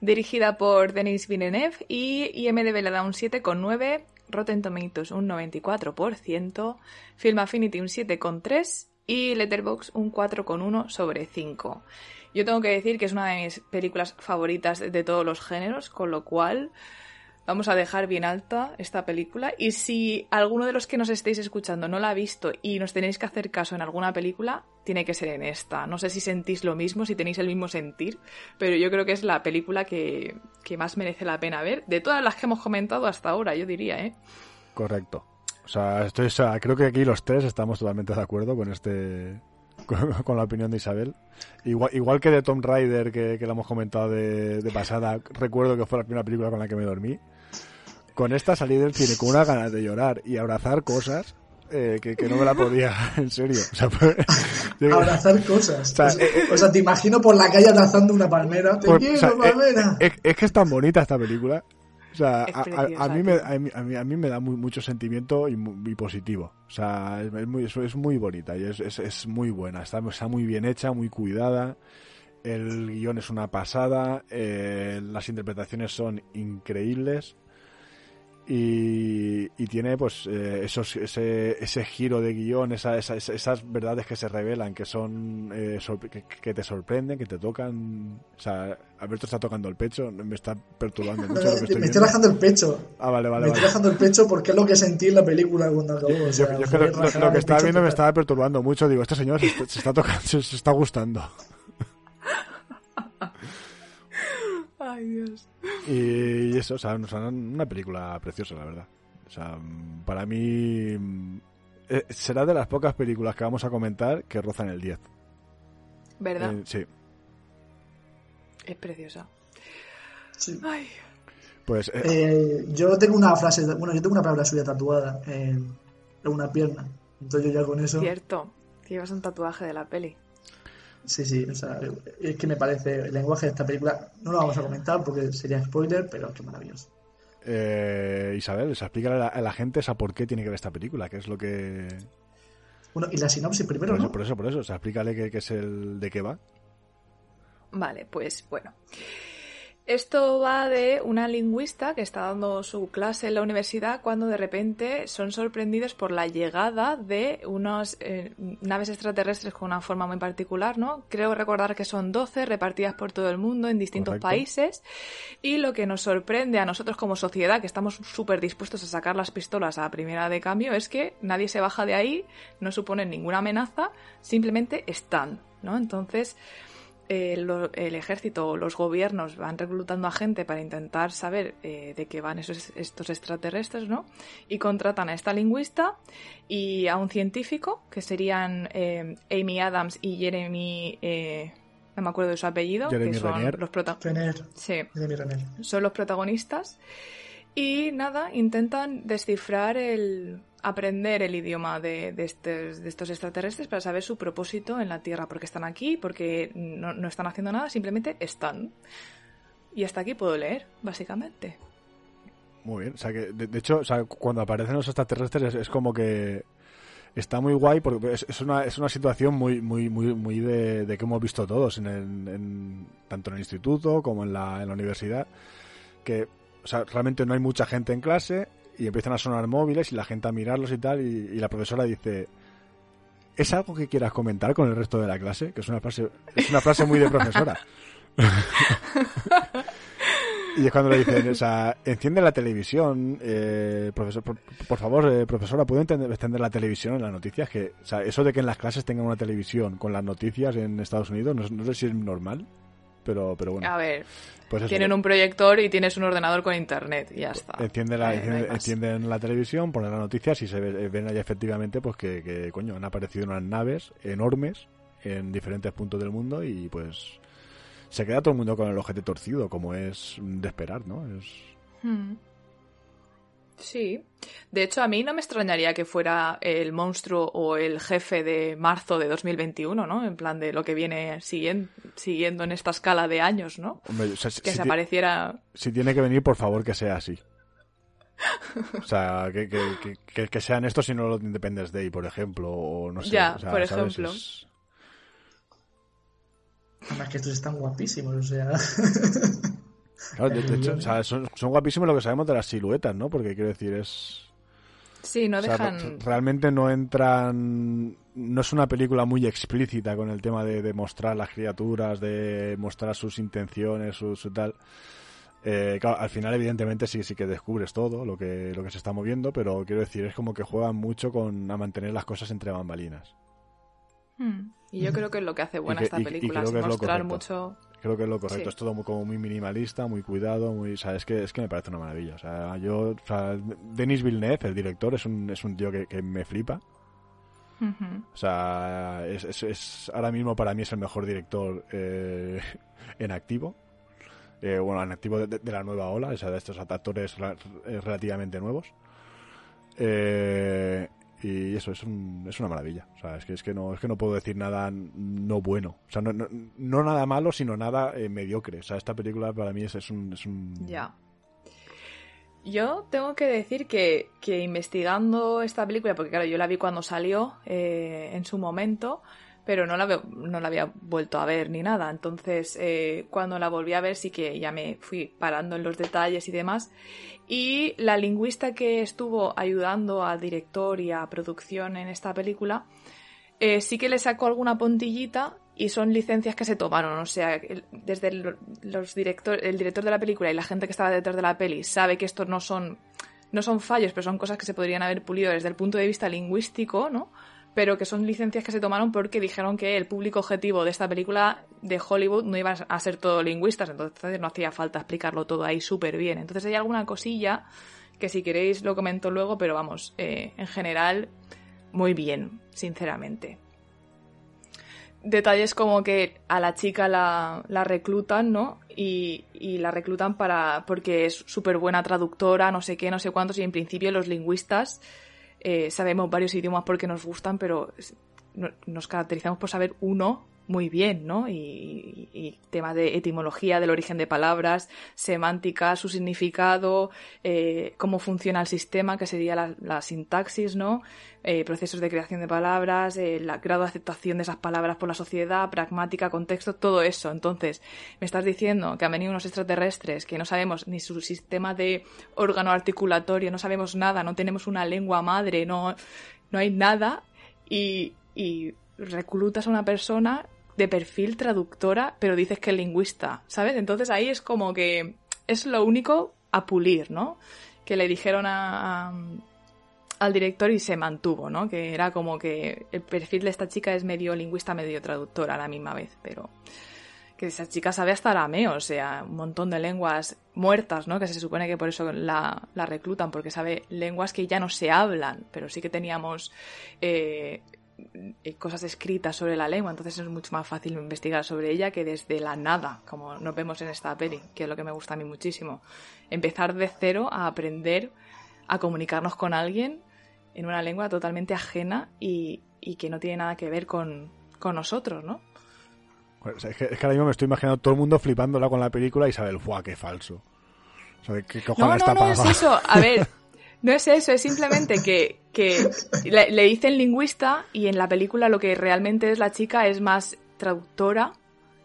dirigida por Denis Villeneuve y IMDB le da un 7,9, Rotten Tomatoes un 94%, Film Affinity un 7,3 y Letterboxd un 4,1 sobre 5. Yo tengo que decir que es una de mis películas favoritas de todos los géneros, con lo cual vamos a dejar bien alta esta película. Y si alguno de los que nos estéis escuchando no la ha visto y nos tenéis que hacer caso en alguna película, tiene que ser en esta. No sé si sentís lo mismo, si tenéis el mismo sentir, pero yo creo que es la película que, que más merece la pena ver. De todas las que hemos comentado hasta ahora, yo diría, ¿eh? Correcto. O sea, estoy, o sea, creo que aquí los tres estamos totalmente de acuerdo con este con, la opinión de Isabel. Igual, igual que de Tom Rider, que, que hemos comentado de, de pasada, recuerdo que fue la primera película con la que me dormí. Con esta salí del cine con unas ganas de llorar y abrazar cosas eh, que, que no me la podía, en serio. O sea, fue- yo- Abrazar cosas. O sea, Pues- eh, o sea, te imagino por la calle abrazando una palmera. Te Por- quiero, o sea, eh, palmera. es, es que es tan bonita esta película. O sea, a, a- mí me, a, mí, a mí- a mí me da muy, mucho sentimiento y muy, positivo. O sea, es, es muy, es, es muy bonita y es, es, es muy buena. Está, está muy bien hecha, muy cuidada. El guion es una pasada. eh, las interpretaciones son increíbles. Y, y tiene pues eh, esos, ese, ese giro de guion, esa- esa- esa- esas verdades que se revelan, que son eh, que, que te sorprenden, que te tocan. O sea, Alberto está tocando el pecho, me está perturbando mucho lo que estoy me estoy rajando el pecho. Ah, vale, vale, me vale. estoy rajando el pecho porque es lo que sentí en la película cuando acabó. O Yo, sea, yo que lo, lo- lo que estaba viendo me estaba perturbando mucho. Digo, este señor se se está tocando, se, se está gustando. Ay, Dios. Y eso, o sea, o sea, una película preciosa, la verdad. O sea, para mí mm, eh, será de las pocas películas que vamos a comentar que rozan el 10. ¿Verdad? Eh, sí, Es preciosa. Sí. Ay. pues eh, Eh, yo tengo una frase, bueno, yo tengo una palabra suya tatuada en, en una pierna. Entonces yo ya con eso, Cierto. Que llevas un tatuaje de la peli. Sí, sí, o sea, es que me parece el lenguaje de esta película, no lo vamos a comentar porque sería spoiler, pero qué maravilloso. eh, Isabel, o sea, explícale a la, a la gente esa por qué tiene que ver esta película, que es lo que... Bueno, y la sinopsis primero, Por eso, ¿no? por eso, por eso, o sea, explícale qué, qué es el de qué va. Vale, pues bueno. Esto va de una lingüista que está dando su clase en la universidad cuando de repente son sorprendidos por la llegada de unas eh, naves extraterrestres con una forma muy particular, ¿no? Creo recordar que son 12 repartidas por todo el mundo en distintos Correcto. países y lo que nos sorprende a nosotros como sociedad, que estamos súper dispuestos a sacar las pistolas a primera de cambio, es que nadie se baja de ahí, no suponen ninguna amenaza, simplemente están, ¿no? Entonces eh, lo- el ejército o los gobiernos van reclutando a gente para intentar saber eh, de qué van esos, estos extraterrestres, ¿no? Y contratan a esta lingüista y a un científico, que serían eh, Amy Adams y Jeremy... eh, no me acuerdo de su apellido, Jeremy que son Renner. los prota- Renner, Sí, de mi Renner. son los protagonistas. Y nada, intentan descifrar el. aprender el idioma de, de estos, de estos extraterrestres para saber su propósito en la Tierra. Porque están aquí, porque no, no están haciendo nada, simplemente están. Y hasta aquí puedo leer, básicamente. Muy bien, o sea que, de, hecho, o sea, cuando aparecen los extraterrestres es, como que está muy guay porque es, una, es una situación muy muy muy muy de, de que hemos visto todos en, en- tanto en el instituto como en la, en la universidad que o sea, realmente no hay mucha gente en clase y empiezan a sonar móviles y la gente a mirarlos y tal y, la profesora dice ¿Es algo que quieras comentar con el resto de la clase? Que es una frase, es una frase muy de profesora. Y es cuando le dicen, o sea, enciende la televisión, eh, profesor, por, favor, eh, profesora, ¿puede entender- encender la televisión en las noticias? Que, o sea, eso de que en las clases tengan una televisión con las noticias en Estados Unidos, no, no sé si es normal, pero, pero bueno, A ver, pues eso. tienen un proyector y tienes un ordenador con internet y ya está. Enciende la, Eh, encienden la televisión, ponen las noticias y se ve- ven ahí efectivamente pues que, que, coño, han aparecido unas naves enormes en diferentes puntos del mundo y pues se queda todo el mundo con el ojete torcido, como es de esperar, ¿no? Es... Hmm. Sí. De hecho, a mí no me extrañaría que fuera el monstruo o el jefe de marzo de 2021, ¿no? En plan de lo que viene siguiendo, siguiendo en esta escala de años, ¿no? Hombre, o sea, si- Que si se apareciera... si tiene que venir, por favor, que sea así. O sea, que, que, que- que, sean estos y no los de Independence Day, por ejemplo, o no sé. Ya, o sea, por ¿sabes? ejemplo. Es- Además que estos están guapísimos, o sea. Claro, de, de hecho, o sea, son, son guapísimos lo que sabemos de las siluetas, ¿no? Porque quiero decir, es... Sí, no o sea, dejan... realmente no entran... No es una película muy explícita con el tema de, de mostrar las criaturas, de mostrar sus intenciones, su, su tal. Eh, claro, al final, evidentemente, sí, sí que descubres todo lo que, lo que se está moviendo, pero quiero decir, es como que juegan mucho con a mantener las cosas entre bambalinas. Hmm. Y yo creo que es lo que hace buena que- esta y- y película, creo es mostrar mucho... Creo que es lo correcto, Sí. es todo muy, como muy minimalista, muy cuidado, muy, o sea, es que, es que me parece una maravilla. O sea, yo, o sea, Denis Villeneuve, el director, es un, es un tío que, que me flipa. O sea, es, es- es- ahora mismo para mí es el mejor director eh, en activo. Eh, bueno, en activo de, de la nueva ola, o sea, de estos actores eh, relativamente nuevos. Eh, y eso es, un- es una maravilla. O sea, es que, es que no es que no puedo decir nada no bueno. O sea, no, no, nada malo, sino nada eh, mediocre. O sea, esta película para mí es, es un... Ya. Yo tengo que decir que, que investigando esta película, porque claro, yo la vi cuando salió eh, en su momento, pero no la, no la había vuelto a ver ni nada. Entonces, eh, cuando la volví a ver, sí que ya me fui parando en los detalles y demás. Y la lingüista que estuvo ayudando al director y a producción en esta película, eh, sí que le sacó alguna puntillita y son licencias que se tomaron. O sea, desde el, los director, el director de la película y la gente que estaba detrás de la peli sabe que estos no son, no son fallos, pero son cosas que se podrían haber pulido desde el punto de vista lingüístico, ¿no? Pero que son licencias que se tomaron porque dijeron que el público objetivo de esta película de Hollywood no iban a ser todos lingüistas, entonces no hacía falta explicarlo todo ahí súper bien. Entonces hay alguna cosilla que si queréis lo comento luego, pero vamos, eh, en general, muy bien, sinceramente. Detalles como que a la chica la, la reclutan, ¿no? Y, y la reclutan para porque es súper buena traductora, no sé qué, no sé cuántos, y en principio los lingüistas eh, sabemos varios idiomas porque nos gustan, pero nos caracterizamos por saber uno muy bien, ¿no? Y, y, y tema de etimología, del origen de palabras, semántica, su significado, eh, cómo funciona el sistema, que sería la, sintaxis, ¿no? Eh, procesos de creación de palabras, eh, la grado de aceptación de esas palabras por la sociedad, pragmática, contexto, todo eso. Entonces, me estás diciendo que han venido unos extraterrestres que no sabemos ni su sistema de órgano articulatorio, no sabemos nada, no tenemos una lengua madre, no, no hay nada, y reclutas a una persona de perfil traductora, pero dices que es lingüista, ¿sabes? Entonces ahí es como que es lo único a pulir, ¿no? Que le dijeron a, al director y se mantuvo, ¿no? Que era como que el perfil de esta chica es medio lingüista, medio traductora a la misma vez, pero que esa chica sabe hasta arameo, o sea, un montón de lenguas muertas, ¿no? Que se supone que por eso la, reclutan, porque sabe lenguas que ya no se hablan, pero sí que teníamos eh, cosas escritas sobre la lengua, entonces es mucho más fácil investigar sobre ella que desde la nada, como nos vemos en esta peli, que es lo que me gusta a mí muchísimo. Empezar de cero a aprender a comunicarnos con alguien en una lengua totalmente ajena y, y que no tiene nada que ver con, con nosotros, ¿no? Es, que, es que ahora mismo me estoy imaginando todo el mundo flipándola con la película y Isabel, ¡fuah, qué falso! O sea, ¿qué No, no, no es eso. A ver, no es eso, es simplemente que, que le, le dicen lingüista y en la película lo que realmente es la chica es más traductora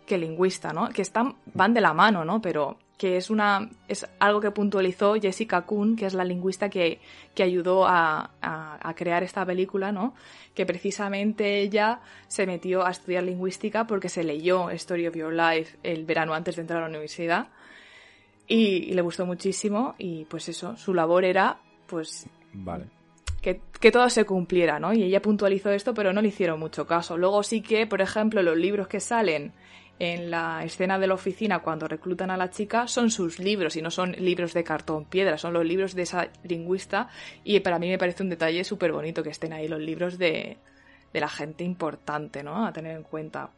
que lingüista, ¿no? Que están, van de la mano, ¿no? Pero que es una es algo que puntualizó Jessica Kuhn, que es la lingüista que, que ayudó a, a- crear esta película, ¿no? Que precisamente ella se metió a estudiar lingüística porque se leyó Story of Your Life el verano antes de entrar a la universidad y le gustó muchísimo y pues eso, su labor era pues Vale. que, que todo se cumpliera, ¿no? Y ella puntualizó esto, pero no le hicieron mucho caso. Luego sí que, por ejemplo, los libros que salen en la escena de la oficina cuando reclutan a la chica son sus libros y no son libros de cartón piedra, son los libros de esa lingüista y para mí me parece un detalle súper bonito que estén ahí los libros de, de la gente importante, ¿no? A tener en cuenta.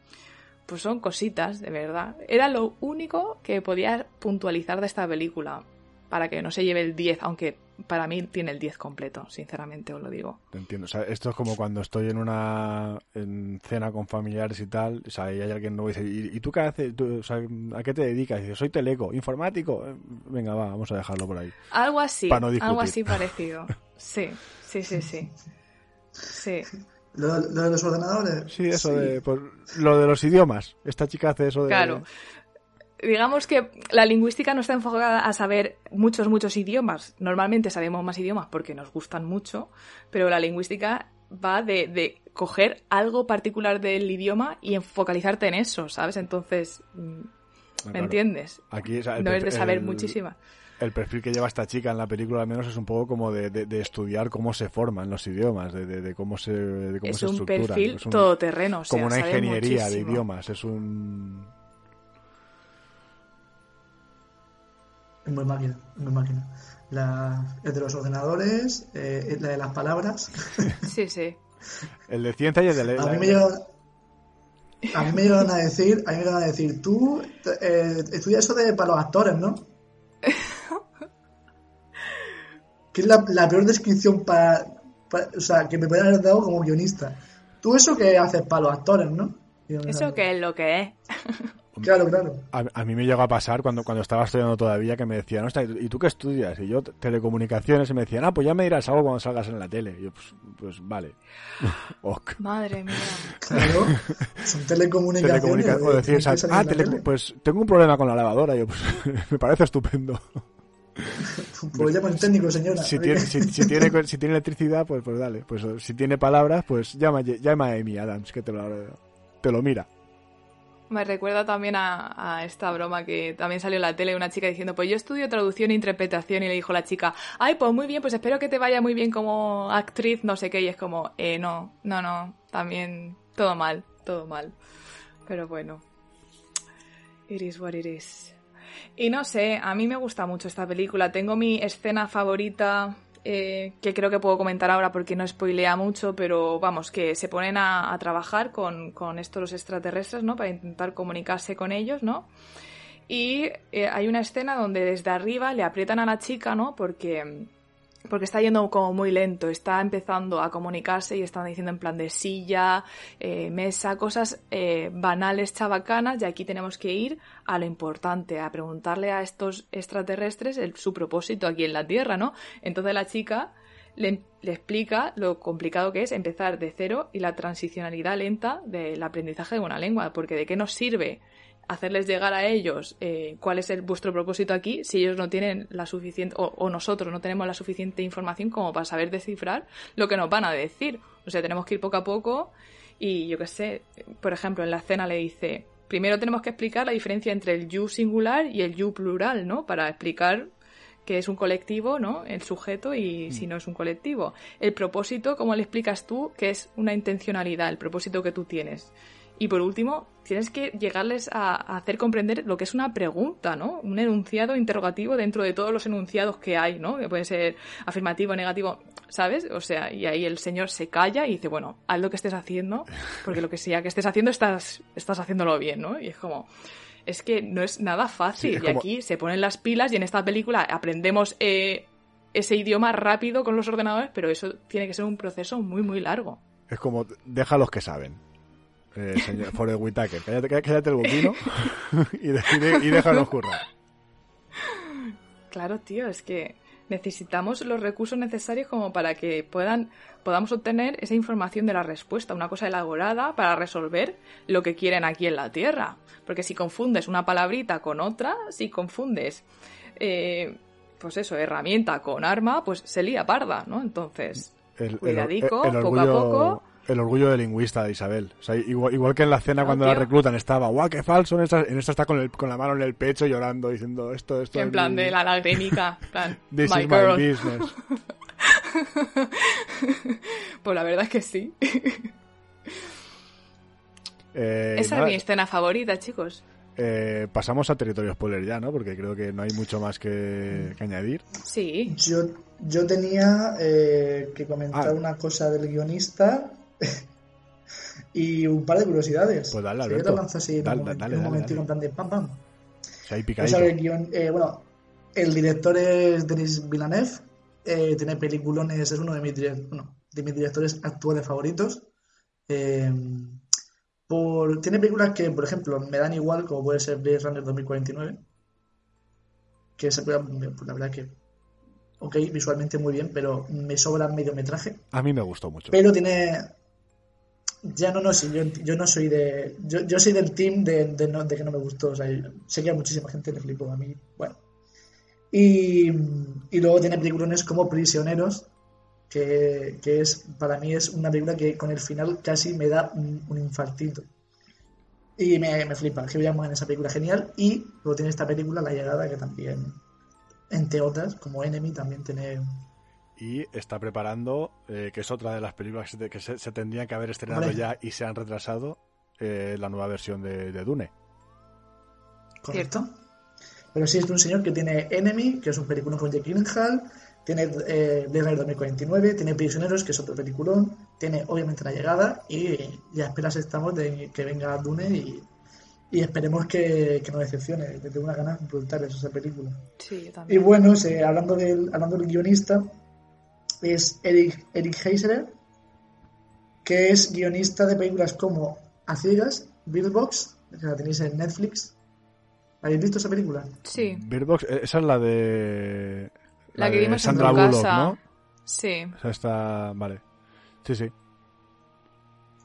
Pues son cositas, de verdad. Era lo único que podía puntualizar de esta película para que no se lleve el 10, aunque para mí tiene el 10 completo, sinceramente os lo digo. Te entiendo. O sea, esto es como cuando estoy en una en cena con familiares y tal, o sea, y hay alguien nuevo y dice, ¿y, y tú qué haces? Tú, o sea, ¿A qué te dedicas? Y dice, soy teleco, informático. Eh, Venga, va, vamos a dejarlo por ahí. Algo así, no algo así parecido. Sí, sí, sí, sí. Sí. Lo, lo de los ordenadores. Sí, eso de pues, lo de los idiomas. Esta chica hace eso de Claro. Digamos que la lingüística no está enfocada a saber muchos, muchos idiomas. Normalmente sabemos más idiomas porque nos gustan mucho, pero la lingüística va de, de coger algo particular del idioma y focalizarte en eso, ¿sabes? Entonces, mm, ¿Me claro. entiendes? Aquí, o sea, el no es de saber el- muchísima. El perfil que lleva esta chica en la película, al menos, es un poco como de, de- de estudiar cómo se forman los idiomas, de, de- de cómo se, de cómo Es se un estructuran. perfil Es un- todoterreno. O sea, como una ingeniería de idiomas. Es un. Muy máquina, muy máquina. La, el de los ordenadores, eh, la de las palabras. Sí, sí. El de ciencia y el de. A mí me llegaron, a mí me llegaron a decir, a mí me llegaron a decir, tú eh, estudias eso de para los actores, ¿no? que es la, la peor descripción para, para- o sea, que me pueden haber dado como guionista. Tú eso que haces para los actores, ¿no? Eso que es lo que es. Claro, claro. A, a mí me llegó a pasar cuando, cuando estaba estudiando todavía que me decían, "Ostras, ¿y tú qué estudias? Y yo, te- telecomunicaciones, y me decían, ah, pues ya me dirás algo cuando salgas en la tele. Y yo, pues, pues vale. Ok. Madre mía. Claro. Son telecomunicaciones. Telecomunica- o eh, decir, salir ah, tele- pues tengo un problema con la lavadora. Y yo, pues me parece estupendo. Pues llama el técnico, señora. Si tiene, si, si tiene, si tiene electricidad, pues, pues dale. Pues si tiene palabras, pues llama, llama a Amy Adams, que te lo, te lo mira. Me recuerda también a, esta broma que también salió en la tele una chica diciendo, pues yo estudio traducción e interpretación y le dijo la chica, ay, pues muy bien, pues espero que te vaya muy bien como actriz, no sé qué, y es como, eh, no, no, no, también todo mal, todo mal. Pero bueno, it is what it is. Y no sé, a mí me gusta mucho esta película, tengo mi escena favorita eh, que creo que puedo comentar ahora porque no spoilea mucho, pero vamos, que se ponen a, trabajar con, con estos los extraterrestres, ¿no? Para intentar comunicarse con ellos, ¿no? Y eh, hay una escena donde desde arriba le aprietan a la chica, ¿no? Porque, porque está yendo como muy lento, está empezando a comunicarse y están diciendo en plan de silla, eh, mesa, cosas eh, banales, chabacanas, y aquí tenemos que ir a lo importante, a preguntarle a estos extraterrestres su propósito aquí en la Tierra, ¿no? Entonces la chica le explica lo complicado que es empezar de cero y la transicionalidad lenta del aprendizaje de una lengua, porque de qué nos sirve hacerles llegar a ellos eh, cuál es el, vuestro propósito aquí si ellos no tienen la suficiente o, o nosotros no tenemos la suficiente información como para saber descifrar lo que nos van a decir. O sea, tenemos que ir poco a poco y yo qué sé, por ejemplo, en la escena le dice, primero tenemos que explicar la diferencia entre el you singular y el you plural, ¿no? Para explicar que es un colectivo, ¿no? El sujeto y si no es un colectivo. El propósito, ¿cómo le explicas tú que es una intencionalidad, el propósito que tú tienes? Y por último, tienes que llegarles a, a hacer comprender lo que es una pregunta, ¿no? Un enunciado interrogativo dentro de todos los enunciados que hay, ¿no? Que puede ser afirmativo, negativo, ¿sabes? O sea, y ahí el señor se calla y dice, bueno, haz lo que estés haciendo, porque lo que sea que estés haciendo estás, estás haciéndolo bien, ¿no? Y es como, es que no es nada fácil. Sí, es y como- aquí se ponen las pilas y en esta película aprendemos eh, ese idioma rápido con los ordenadores, pero eso tiene que ser un proceso muy, muy largo. Es como, deja a los que saben. Eh, señor Forrest Whitaker, cállate, cállate el boquino y, de- y de- y déjanos currar. Claro, tío, es que necesitamos los recursos necesarios como para que puedan podamos obtener esa información de la respuesta, una cosa elaborada para resolver lo que quieren aquí en la Tierra. Porque si confundes una palabrita con otra, si confundes, eh, pues eso, herramienta con arma, pues se lía parda, ¿no? Entonces, El, el- Cuidadico, poco a poco. El orgullo de lingüista de Isabel. O sea, igual, igual que en la cena cuando la reclutan estaba, guau, qué falso. En esta, en esta está con, el- con la mano en el pecho llorando, diciendo esto, esto. en es plan mi- de la lagrimica, plan, This my is girl. my business. Pues la verdad es que sí. Eh, Esa nada, es mi escena favorita, chicos. eh, pasamos a territorio spoiler ya, ¿no? Porque creo que no hay mucho más que, que añadir. Sí. Yo, yo tenía eh, que comentar Ah. una cosa del guionista y un par de curiosidades. Pues dale, Si yo Alberto. te lanzo así en Dale, un, dale, un dale, momentito, dale. en plan de pam pam. Hay el guion- eh, bueno, el director es Denis Villeneuve, eh, tiene peliculones, es uno de mis, bueno, de mis directores actuales favoritos. Eh, por, tiene películas que, por ejemplo, me dan igual, como puede ser Blade Runner 2049, que esa película, pues, la verdad que, ok, visualmente muy bien, pero me sobra mediometraje. A mí me gustó mucho. Pero tiene. Ya no, no, sí, yo, yo no soy de. Yo, yo soy del team de, de no- de que no me gustó. O sea, sé que a muchísima gente le flipó a mí. Bueno. Y, y luego tiene peliculones como Prisioneros, que, que es para mí es una película que con el final casi me da un, un infartito. Y me, me flipa, Hugh Jackman en esa película genial. Y luego tiene esta película, La Llegada, que también, entre otras, como Enemy, también tiene y está preparando, eh, que es otra de las películas que se, que se- se tendrían que haber estrenado Hombre. ya y se han retrasado, eh, la nueva versión de, de Dune. ¿Correcto? Pero sí es de un señor que tiene Enemy, que es un peliculón con Jake Gyllenhaal, tiene eh, Blade Runner 2049, tiene Prisioneros, que es otro peliculón, tiene obviamente La Llegada y ya esperas estamos de que venga Dune y, y esperemos que, que no decepcione, que tengo unas ganas brutales esa película. Sí, yo Y también. bueno, se- hablando, del, hablando del guionista, es Eric, Eric Heiserer, que es guionista de películas como A Ciegas, Bird Box, que la tenéis en Netflix. ¿Habéis visto esa película? Sí, Bird Box, eh, esa es la de. La que de vimos en Sandra tu Bullock, casa. ¿no? sí. O sea, está. Vale. Sí, sí.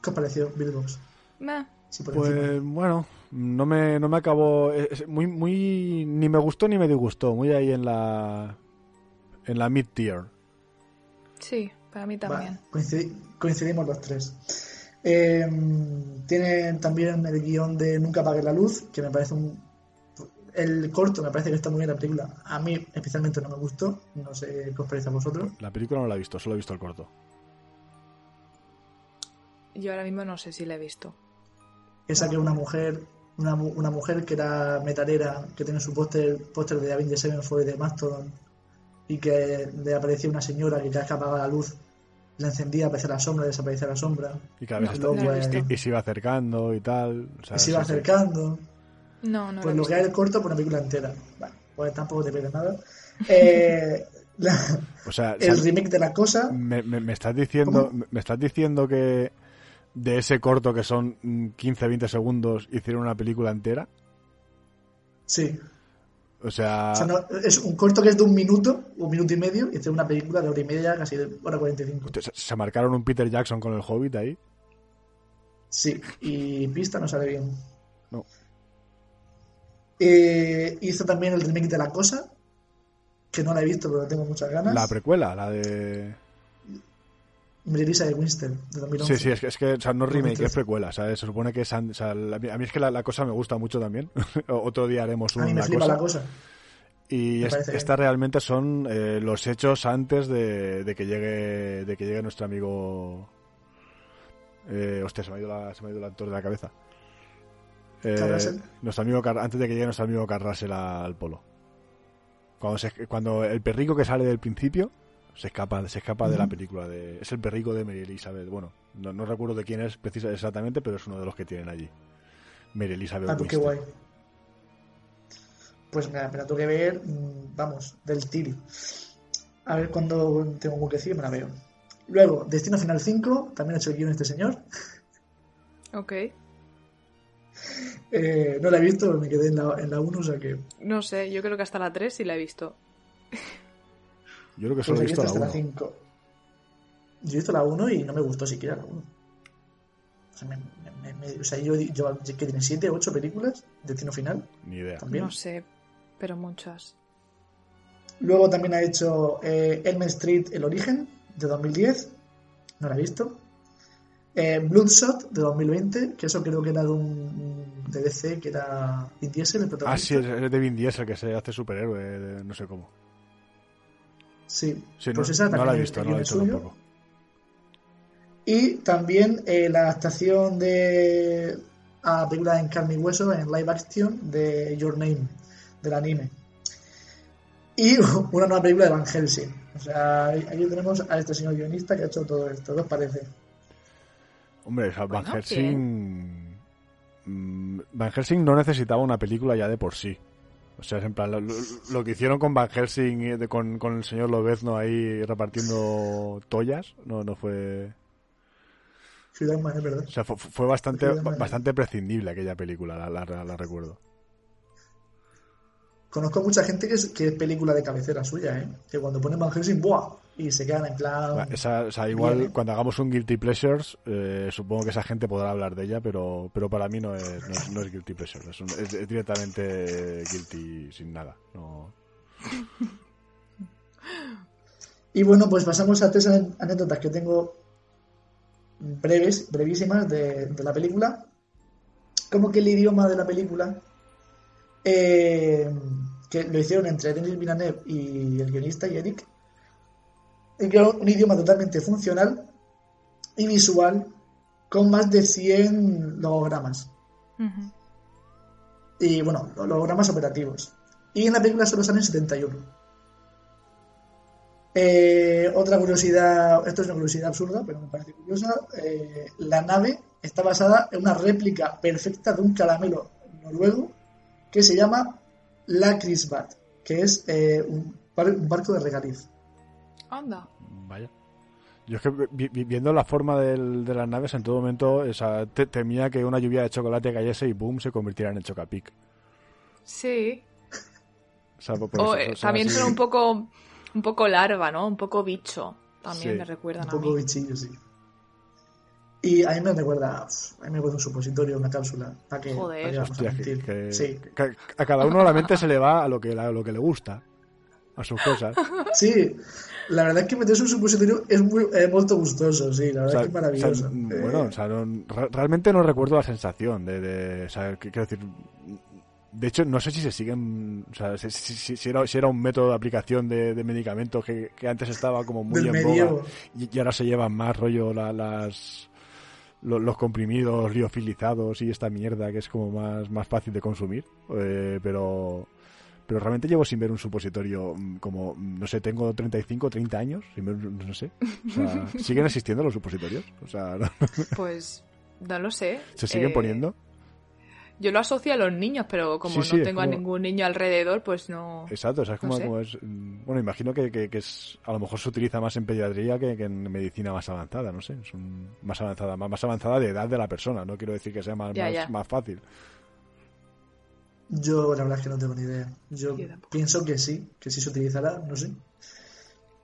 ¿Qué os pareció Bird Box? Meh. Sí, por encima. Pues bueno, no me, no me acabó. es muy, muy. Ni me gustó ni me disgustó. Muy ahí en la. En la mid-tier. Sí, para mí también. Va, coincidi- coincidimos los tres. Eh, tiene también el guion de Nunca apague la luz, que me parece un... El corto me parece que está muy bien la película. A mí especialmente no me gustó. No sé qué os parece a vosotros. La película no la he visto, solo he visto el corto. Yo ahora mismo no sé si la he visto. Esa que una mujer, una, mu- una mujer que era metalera, que tiene su póster, póster de Avenged Sevenfold de Mastodon, y que le aparecía una señora que cada vez que apagaba la luz, la encendía, aparecía la sombra, desaparecía la sombra. Y cada vez No, no eh, y, y se iba acercando y tal. o sea, y se iba acercando. No, no Pues lo que hay el corto por una película entera. Bueno, pues tampoco te pierdes nada. Eh, la- O sea, el remake de la cosa, me, me- me estás diciendo, me estás diciendo que de ese corto que son 15-20 segundos hicieron una película entera. sí. O sea, O sea, no- es un corto que es de un minuto, un minuto y medio, y hace una película de hora y media, casi de hora 45. se, se marcaron un Peter Jackson con el Hobbit ahí. Sí, y pista no sale bien. No. Eh, hizo también el remake de La Cosa, que no la he visto, pero tengo muchas ganas. La precuela, la de. Melissa de Winster, de 2011. Sí, sí, es que, es que o sea, no es remake, 2013. es precuela. ¿sabes? Se supone que es. o sea, la- a mí es que la, la cosa me gusta mucho también. Otro día haremos A mí me una flipa cosa. La Cosa. Y Me es- parece bien. esta realmente son eh, los hechos antes de, de que llegue de que llegue nuestro amigo. Eh, hostia, se me, ha ido la, se me ha ido el actor de la cabeza. Eh, nuestro amigo antes de que llegue nuestro amigo Carrasel al polo. Cuando, se- cuando el perrico que sale del principio se escapa, se escapa de la película. De, es el perrico de Mary Elizabeth. Bueno, no, no recuerdo de quién es precisa, exactamente, pero es uno de los que tienen allí. Mary Elizabeth. Ah, pues qué guay. Pues mira, me la tengo que ver, mm, vamos, del tiri. A ver cuando tengo un huequecillo me la veo. Luego, Destino Final 5, también ha hecho el guion este señor. Ok. Eh, no la he visto, me quedé en la, en la 1, o sea que... No sé, yo creo que hasta la 3 sí la he visto. Yo creo que Pues solo he aquí visto la hasta la 1. 5. Yo he visto la 1 y no me gustó siquiera la 1. O sea, me- me- me- o sea, yo, yo que tiene 7, 8 películas, Destino Final, Ni idea. también. No sé, pero muchas. Luego también ha hecho eh, Elm Street El Origen, de 2010. No la he visto. Eh, Bloodshot, de 2020, que eso creo que era de un de DC, que era Vin Diesel, el Ah, protagonista. sí, es es de Vin Diesel que se hace superhéroe, de- no sé cómo. Sí, Sí, pues no, esa no también la he visto, el no la he visto tampoco. Y también eh, la adaptación de a película en carne y hueso, en live action, de Your Name, del anime. Y una nueva película de Van Helsing. O sea, aquí tenemos a este señor guionista que ha hecho todo esto. ¿Qué os parece? Hombre, Van Bueno, Helsing. mm, Van Helsing no necesitaba una película ya de por sí. O sea, es en plan, lo, que hicieron con Van Helsing, de- con, con el señor Lobezno ahí repartiendo toallas, no, no fue. Ciudad Man, es verdad. O sea, fue, fue bastante, bastante prescindible aquella película, la, la- la recuerdo. Conozco mucha gente que es, que es película de cabecera suya, ¿eh? Que cuando ponen Van Helsing, ¡buah! Y se quedan. Esa, o sea, igual cuando hagamos un Guilty Pleasures, eh, supongo que esa gente podrá hablar de ella, pero, pero para mí no es, no es, no es Guilty Pleasure, es, un- es- es directamente Guilty sin nada. No. Y bueno, pues pasamos a tres anécdotas que tengo breves, brevísimas de, de la película. como que el idioma de la película, eh, que lo hicieron entre Denis Villeneuve y el guionista y Eric, un idioma totalmente funcional y visual con más de 100 logogramas. Y bueno, logogramas operativos. Y en la película solo salen 71. Eh, otra curiosidad, esto es una curiosidad absurda, pero me parece curiosa. Eh, la nave está basada en una réplica perfecta de un caramelo noruego que se llama Lakrisbat, que es eh, un, barco de regaliz. Anda. Vaya. Yo es que viendo la forma de las naves en todo momento temía que una lluvia de chocolate cayese y boom se convirtiera en el chocapic. Sí. O también son un poco un poco larva, ¿no? Un poco bicho. También me recuerdan un poco bichillo, sí. Y a mí me recuerda, a mí me recuerda un supositorio, una cápsula, para que, Joder. sí. a cada uno la mente se le va a lo que, a lo que le gusta, a sus cosas. Sí, la verdad es que meterse un supositorio es muy muy gustoso, sí, la verdad es que es maravilloso. bueno, o sea, realmente no recuerdo la sensación de, de o sea, quiero decir, de hecho, no sé si se siguen. O sea, si, era, un método de aplicación de, medicamentos que, antes estaba como muy en boga y, ahora se llevan más rollo las. Los, comprimidos liofilizados y esta mierda que es como más, más fácil de consumir. Eh, pero. Pero realmente llevo sin ver un supositorio mm, como, no sé, tengo 35, 30 años, sin ver, no sé. O sea, ¿siguen existiendo los supositorios? O sea, Pues no lo sé. ¿Se siguen eh, poniendo? Yo lo asocio a los niños, pero como no tengo a ningún niño alrededor, pues no. Exacto, o sea, es como, es. Bueno, imagino que, que, es. A lo mejor se utiliza más en pediatría que, en medicina más avanzada, no sé. Es más avanzada, más, avanzada de edad de la persona, no quiero decir que sea más, más, fácil. Yo, la verdad es que no tengo ni idea. Yo pienso que sí, que sí se utilizará, no sé.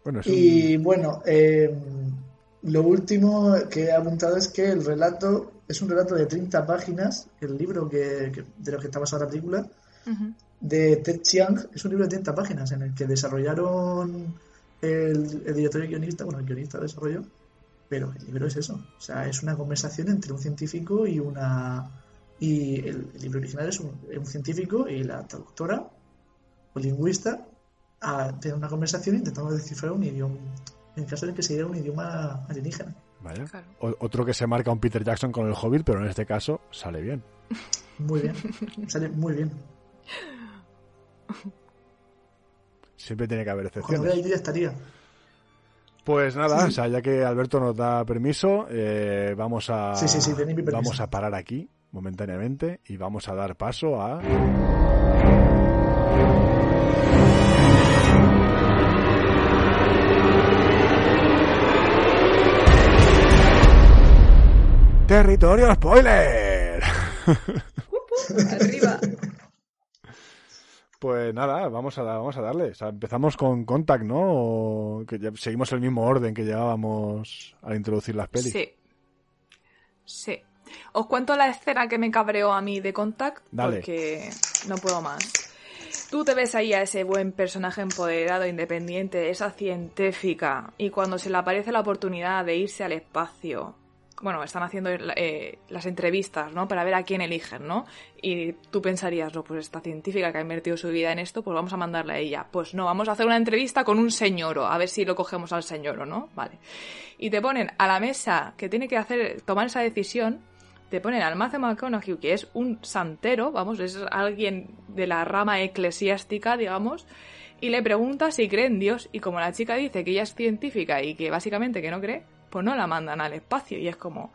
Bueno, y bueno, eh, lo último que he apuntado es que el relato es un relato de 30 páginas, el libro que, de lo que está basada la película, de Ted Chiang. Es un libro de 30 páginas en el que desarrollaron el, director y guionista, bueno, el guionista desarrolló, pero el libro es eso. O sea, es una conversación entre un científico y una. Y el, libro original es un, científico y la traductora o lingüista a tener una conversación intentando descifrar un idioma, en el caso de que se diera un idioma alienígena. Otro que se marca un Peter Jackson con el Hobbit, pero en este caso sale bien. Muy bien. Sale muy bien. Siempre tiene que haber excepciones. estaría. Pues nada, o sea, ya que Alberto nos da permiso, eh, vamos a vamos a parar aquí momentáneamente y vamos a dar paso a Territorio spoiler. Arriba. Pues nada, vamos a, vamos a darle. empezamos con Contact, ¿no? que seguimos el mismo orden que llevábamos al introducir las pelis. Sí. Sí. Os cuento la escena que me cabreó a mí de Contact, porque no puedo más. Tú te ves ahí a ese buen personaje empoderado, independiente, esa científica, y cuando se le aparece la oportunidad de irse al espacio, bueno, están haciendo eh, las entrevistas, ¿no? Para ver a quién eligen, ¿no? Y tú pensarías, no, pues esta científica que ha invertido su vida en esto, pues vamos a mandarla a ella. Pues no, vamos a hacer una entrevista con un señoro, a ver si lo cogemos al señoro, ¿no? Vale. Y te ponen a la mesa que tiene que hacer, tomar esa decisión, te ponen al Matthew McConaughey, que es un santero, vamos, es alguien de la rama eclesiástica, digamos, y le pregunta si cree en Dios, y como la chica dice que ella es científica y que básicamente que no cree, pues no la mandan al espacio. Y es como,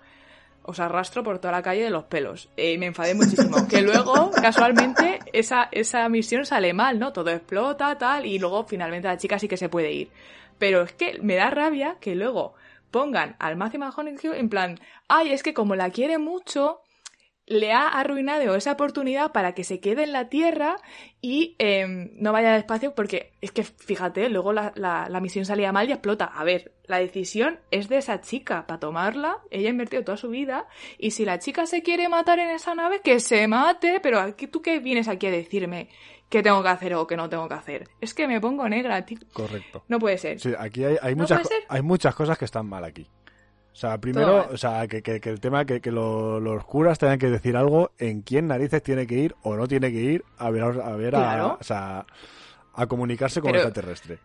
os arrastro por toda la calle de los pelos. Y me enfadé muchísimo. que luego, casualmente, esa, esa misión sale mal, ¿no? Todo explota, tal, y luego finalmente la chica sí que se puede ir. Pero es que me da rabia que luego pongan al Matthew McConaughey en plan, ay, es que como la quiere mucho, le ha arruinado esa oportunidad para que se quede en la Tierra y em, no vaya despacio porque es que fíjate, luego la, la, misión salía mal y explota. A ver, la decisión es de esa chica para tomarla, ella ha invertido toda su vida y si la chica se quiere matar en esa nave, que se mate, pero aquí, tú qué vienes aquí a decirme qué tengo que hacer o qué no tengo que hacer. Es que me pongo negra, tío. Correcto. No puede ser. Sí, aquí hay, hay muchas, hay muchas cosas que están mal aquí. O sea, primero, o sea, que, que, el tema, que, que los curas tengan que decir algo en quién narices tiene que ir o no tiene que ir a ver, a, ver a, o sea, a comunicarse con el extraterrestre.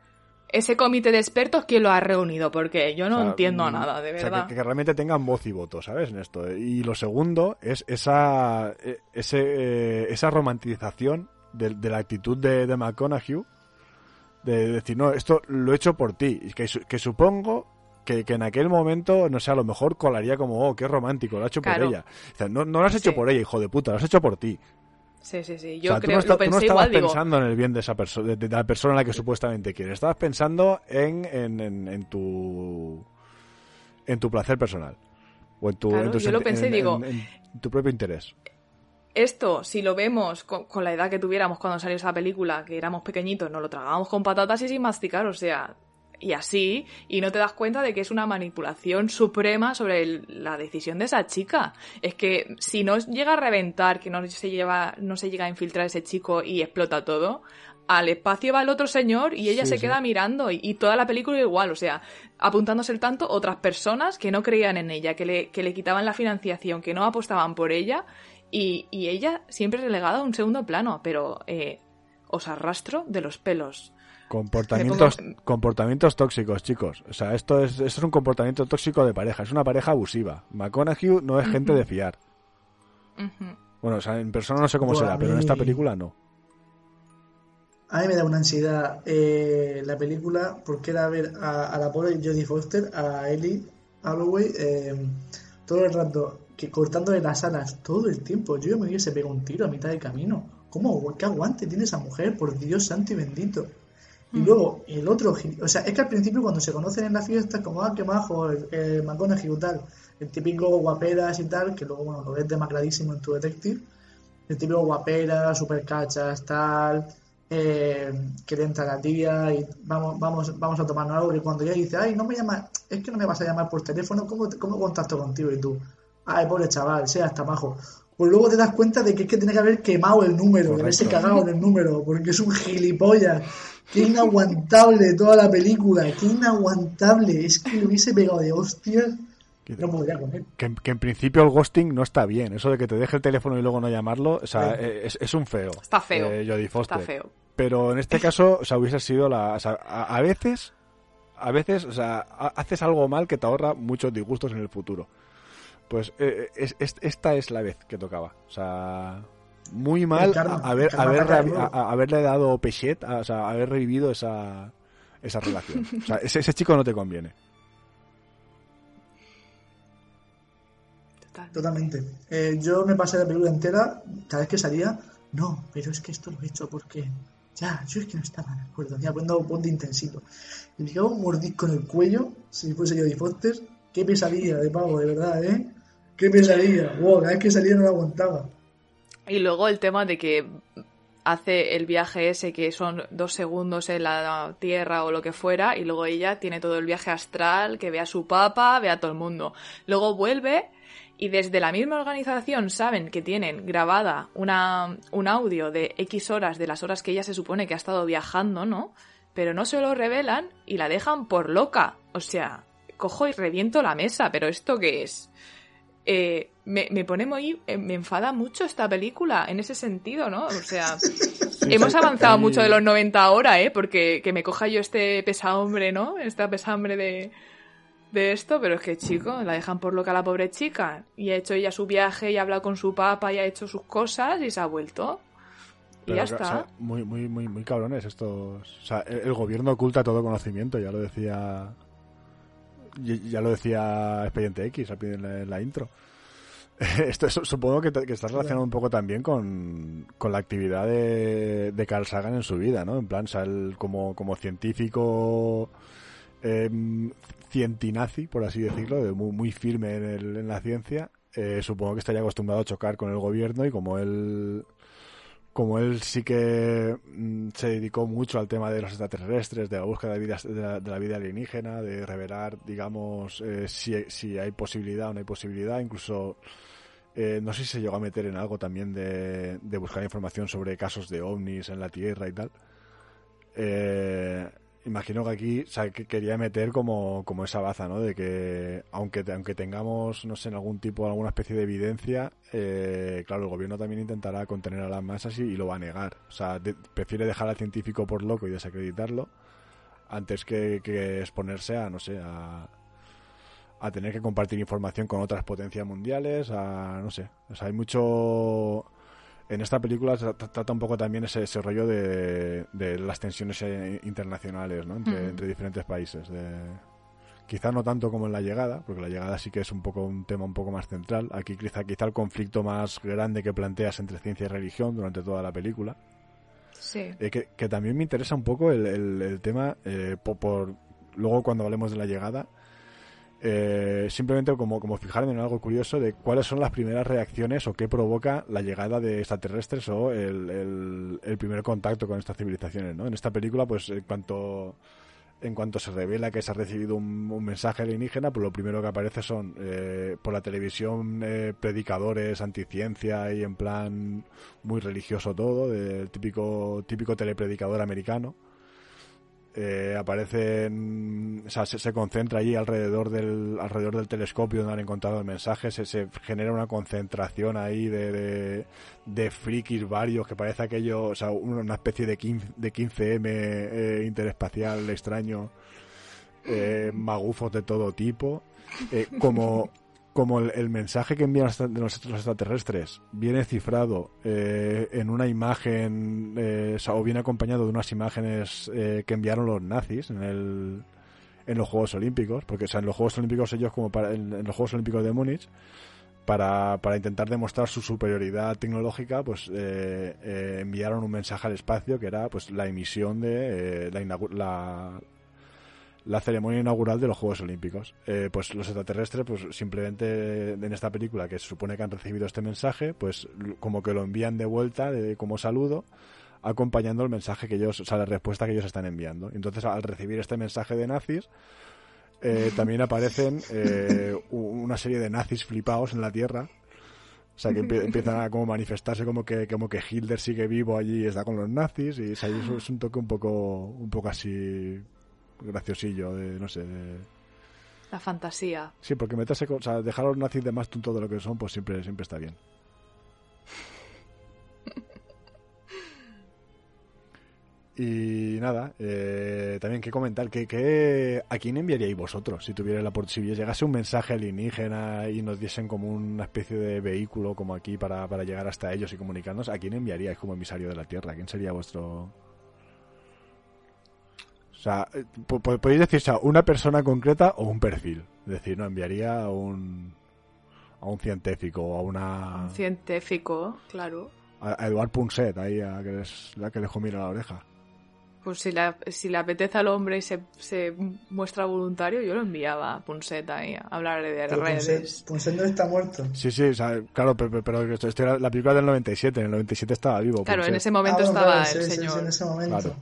Ese comité de expertos, ¿quién lo ha reunido? Porque yo no entiendo mm, nada, de verdad. O sea, que, realmente tengan voz y voto, ¿sabes? En esto. Y lo segundo es esa, e, ese, eh, esa romantización de, la actitud de, de McConaughey de decir, no, esto lo he hecho por ti. Y que, que supongo que, en aquel momento, no sé, a lo mejor colaría como, oh, qué romántico, lo ha hecho por ella. O sea, no, no lo has hecho por ella, hijo de puta, lo has hecho por ti. Sí, sí, sí. Yo creo, tú no, lo estabas pensando en el bien de esa persona, de, la persona a la que supuestamente quieres. Estabas pensando en, en, en, tu en tu placer personal o en tu, yo lo pensé, digo, en tu propio interés. Esto, si lo vemos con, con, la edad que tuviéramos cuando salió esa película, que éramos pequeñitos, nos lo tragábamos con patatas y sin masticar, o sea, y así, y no te das cuenta de que es una manipulación suprema sobre la decisión de esa chica. Es que si no llega a reventar, que no se, lleva, no se llega a infiltrar ese chico y explota todo, al espacio va el otro señor y ella se queda mirando y, toda la película igual, o sea, apuntándose el tanto otras personas que no creían en ella, que le, que le quitaban la financiación, que no apostaban por ella y, y ella siempre relegada a un segundo plano, pero eh, os arrastro de los pelos. Comportamientos, comportamientos tóxicos, chicos. O sea, esto es, esto es un comportamiento tóxico de pareja. Es una pareja abusiva. McConaughey no es gente de fiar. Bueno, o sea, en persona no sé cómo será, pero en esta película no. A mí me da una ansiedad eh, la película porque era ver a, la pobre Jodie Foster, a Ellie Holloway, eh, todo el rato que cortándole las alas todo el tiempo. Yo me hubiese pegado un tiro a mitad de camino. ¿Cómo? ¿Qué aguante tiene esa mujer? Por Dios santo y bendito. Y luego el otro, o sea, es que al principio cuando se conocen en la fiesta, como, ah, qué majo, el, el McConaughey y tal, el típico guaperas y tal, que luego, bueno, lo ves demacradísimo en tu detective, el típico guaperas, super cachas, tal, eh, que le entra la tía y vamos, vamos, vamos a tomarnos algo, y cuando ella dice, ay, no me llamas, es que no me vas a llamar por teléfono, ¿cómo, cómo contacto contigo? Y tú, ay, pobre chaval, sea hasta majo pues luego te das cuenta de que es que tiene que haber quemado el número, de haberse cagado en el número, porque es un gilipollas. Qué inaguantable toda la película, qué inaguantable. Es que lo hubiese pegado de hostias. No podría comer. Que, que, en principio el ghosting no está bien. Eso de que te deje el teléfono y luego no llamarlo, o sea, es, es, un feo. Está feo. Eh, está feo. Pero en este caso, o sea, hubiese sido la. O sea, a, veces, a veces, o sea, haces algo mal que te ahorra muchos disgustos en el futuro. Pues eh, es, esta es la vez que tocaba. O sea, muy mal haber, haberle dado pechet, o sea, haber revivido esa, esa relación. O sea, ese, chico no te conviene. Totalmente. Eh, yo me pasé la película entera, cada vez que salía, no, pero es que esto lo he hecho porque ya, yo es que no estaba de acuerdo, ya cuando ponte intensito. Y me quedaba un mordisco en el cuello, si fuese yo de Foster, qué pesadilla de pavo, de verdad, ¿eh? Qué pesadilla, wow, cada que salía no lo aguantaba. Y luego el tema de que hace el viaje ese que son dos segundos en la Tierra o lo que fuera y luego ella tiene todo el viaje astral, que ve a su papa, ve a todo el mundo. Luego vuelve y desde la misma organización saben que tienen grabada una, un audio de X horas de las horas que ella se supone que ha estado viajando, ¿no? Pero no se lo revelan y la dejan por loca. O sea, cojo y reviento la mesa, pero ¿esto qué es? Eh, me, me, pone muy. Eh, me enfada mucho esta película en ese sentido, ¿no? O sea, hemos avanzado mucho de los 90 ahora, ¿eh? Porque que me coja yo este pesambre, ¿no? Esta pesambre de, de esto, pero es que, chico, la dejan por loca la pobre chica. Y ha hecho ella su viaje y ha hablado con su papá y ha hecho sus cosas y se ha vuelto. Y ya está. muy, muy, muy, muy cabrones estos. O sea, el, gobierno oculta todo conocimiento, ya lo decía ya lo decía Expediente X en la, intro. Esto supongo que, está relacionado un poco también con, la actividad de, de, Carl Sagan en su vida, ¿no? En plan, como, como científico eh, cientinazi, por así decirlo, muy, muy firme en, la ciencia, eh, supongo que estaría acostumbrado a chocar con el gobierno y como él como él sí que mm, se dedicó mucho al tema de los extraterrestres, de la búsqueda de, vida, de, la, vida alienígena, de revelar, digamos, eh, si, hay posibilidad o no hay posibilidad, incluso eh, no sé si se llegó a meter en algo también de, buscar información sobre casos de ovnis en la Tierra y tal. Eh, imagino que aquí o que quería meter como, como esa baza, ¿no? De que aunque, aunque tengamos, no sé, en algún tipo, alguna especie de evidencia, eh, claro, el gobierno también intentará contener a las masas y, y lo va a negar. O sea, de- prefiere dejar al científico por loco y desacreditarlo antes que, que exponerse a, no sé, a, a tener que compartir información con otras potencias mundiales, a, no sé. O sea, hay mucho en esta película trata un poco también ese, ese rollo de, de las tensiones eh, internacionales ¿no? entre, diferentes países. De, quizá no tanto como en la llegada, porque la llegada sí que es un poco un tema un poco más central. Aquí quizá, quizá el conflicto más grande que planteas entre ciencia y religión durante toda la película. Sí. Eh, que, que también me interesa un poco el, el- el tema, eh, po- por, luego cuando hablemos de la llegada, eh, simplemente como, como fijarme en algo curioso de cuáles son las primeras reacciones o qué provoca la llegada de extraterrestres o el, el- primer contacto con estas civilizaciones. ¿no? En esta película, pues en cuanto, en cuanto se revela que se ha recibido un, un mensaje alienígena, pues lo primero que aparece son eh, por la televisión eh, predicadores anticiencia y en plan muy religioso todo, del típico, típico telepredicador americano. Eh, aparecen, o sea, se, concentra allí alrededor del, alrededor del telescopio donde han encontrado el mensaje, se, se genera una concentración ahí de, de, frikis varios que parece aquello, o sea, una una especie de 15, de 15M eh, interespacial extraño, eh, magufos de todo tipo, eh, como, como el, mensaje que envían los, extraterrestres viene cifrado eh, en una imagen eh, o, viene acompañado de unas imágenes eh, que enviaron los nazis en el en los Juegos Olímpicos porque o sea, en los Juegos Olímpicos ellos como para en, los Juegos Olímpicos de Múnich para, para intentar demostrar su superioridad tecnológica pues eh, eh, enviaron un mensaje al espacio que era pues la emisión de la, la la ceremonia inaugural de los Juegos Olímpicos. Eh, pues los extraterrestres, pues simplemente en esta película que se supone que han recibido este mensaje, pues como que lo envían de vuelta como saludo, acompañando el mensaje que ellos, o sea, la respuesta que ellos están enviando. Entonces, al recibir este mensaje de nazis, eh, también aparecen eh, una serie de nazis flipados en la Tierra. O sea, que empie- empiezan a como manifestarse como que, como que Hitler sigue vivo allí y está con los nazis. Y o es un toque un poco, un poco así graciosillo de, no sé, de... La fantasía. Sí, porque meterse con, o sea, dejar a los nazis de más tonto de lo que son, pues siempre, siempre está bien. Y nada, eh, también que comentar, que, que, ¿a quién enviaríais vosotros si tuviera la si llegase un mensaje alienígena y nos diesen como una especie de vehículo como aquí para, para llegar hasta ellos y comunicarnos? ¿A quién enviaríais como emisario de la Tierra? ¿Quién sería vuestro...? O sea, eh, po- po- podéis decir, o sea, una persona concreta o un perfil. Es decir, no enviaría a un a un científico o a una Un científico, claro. a, a Eduard Punset ahí a que les, la que le mira la oreja. Pues si le, si le apetece al hombre y se, se muestra voluntario, yo lo enviaba a Punset ahí a hablar de Pero redes. Punset, Punset no está muerto. Sí, sí, o sea, claro, pero, pero, pero esto era la película del 97, en el 97 estaba vivo. Claro, en Punset. ese momento Ah, bueno, estaba claro, el sí, sí, señor. sí, en ese momento. Claro.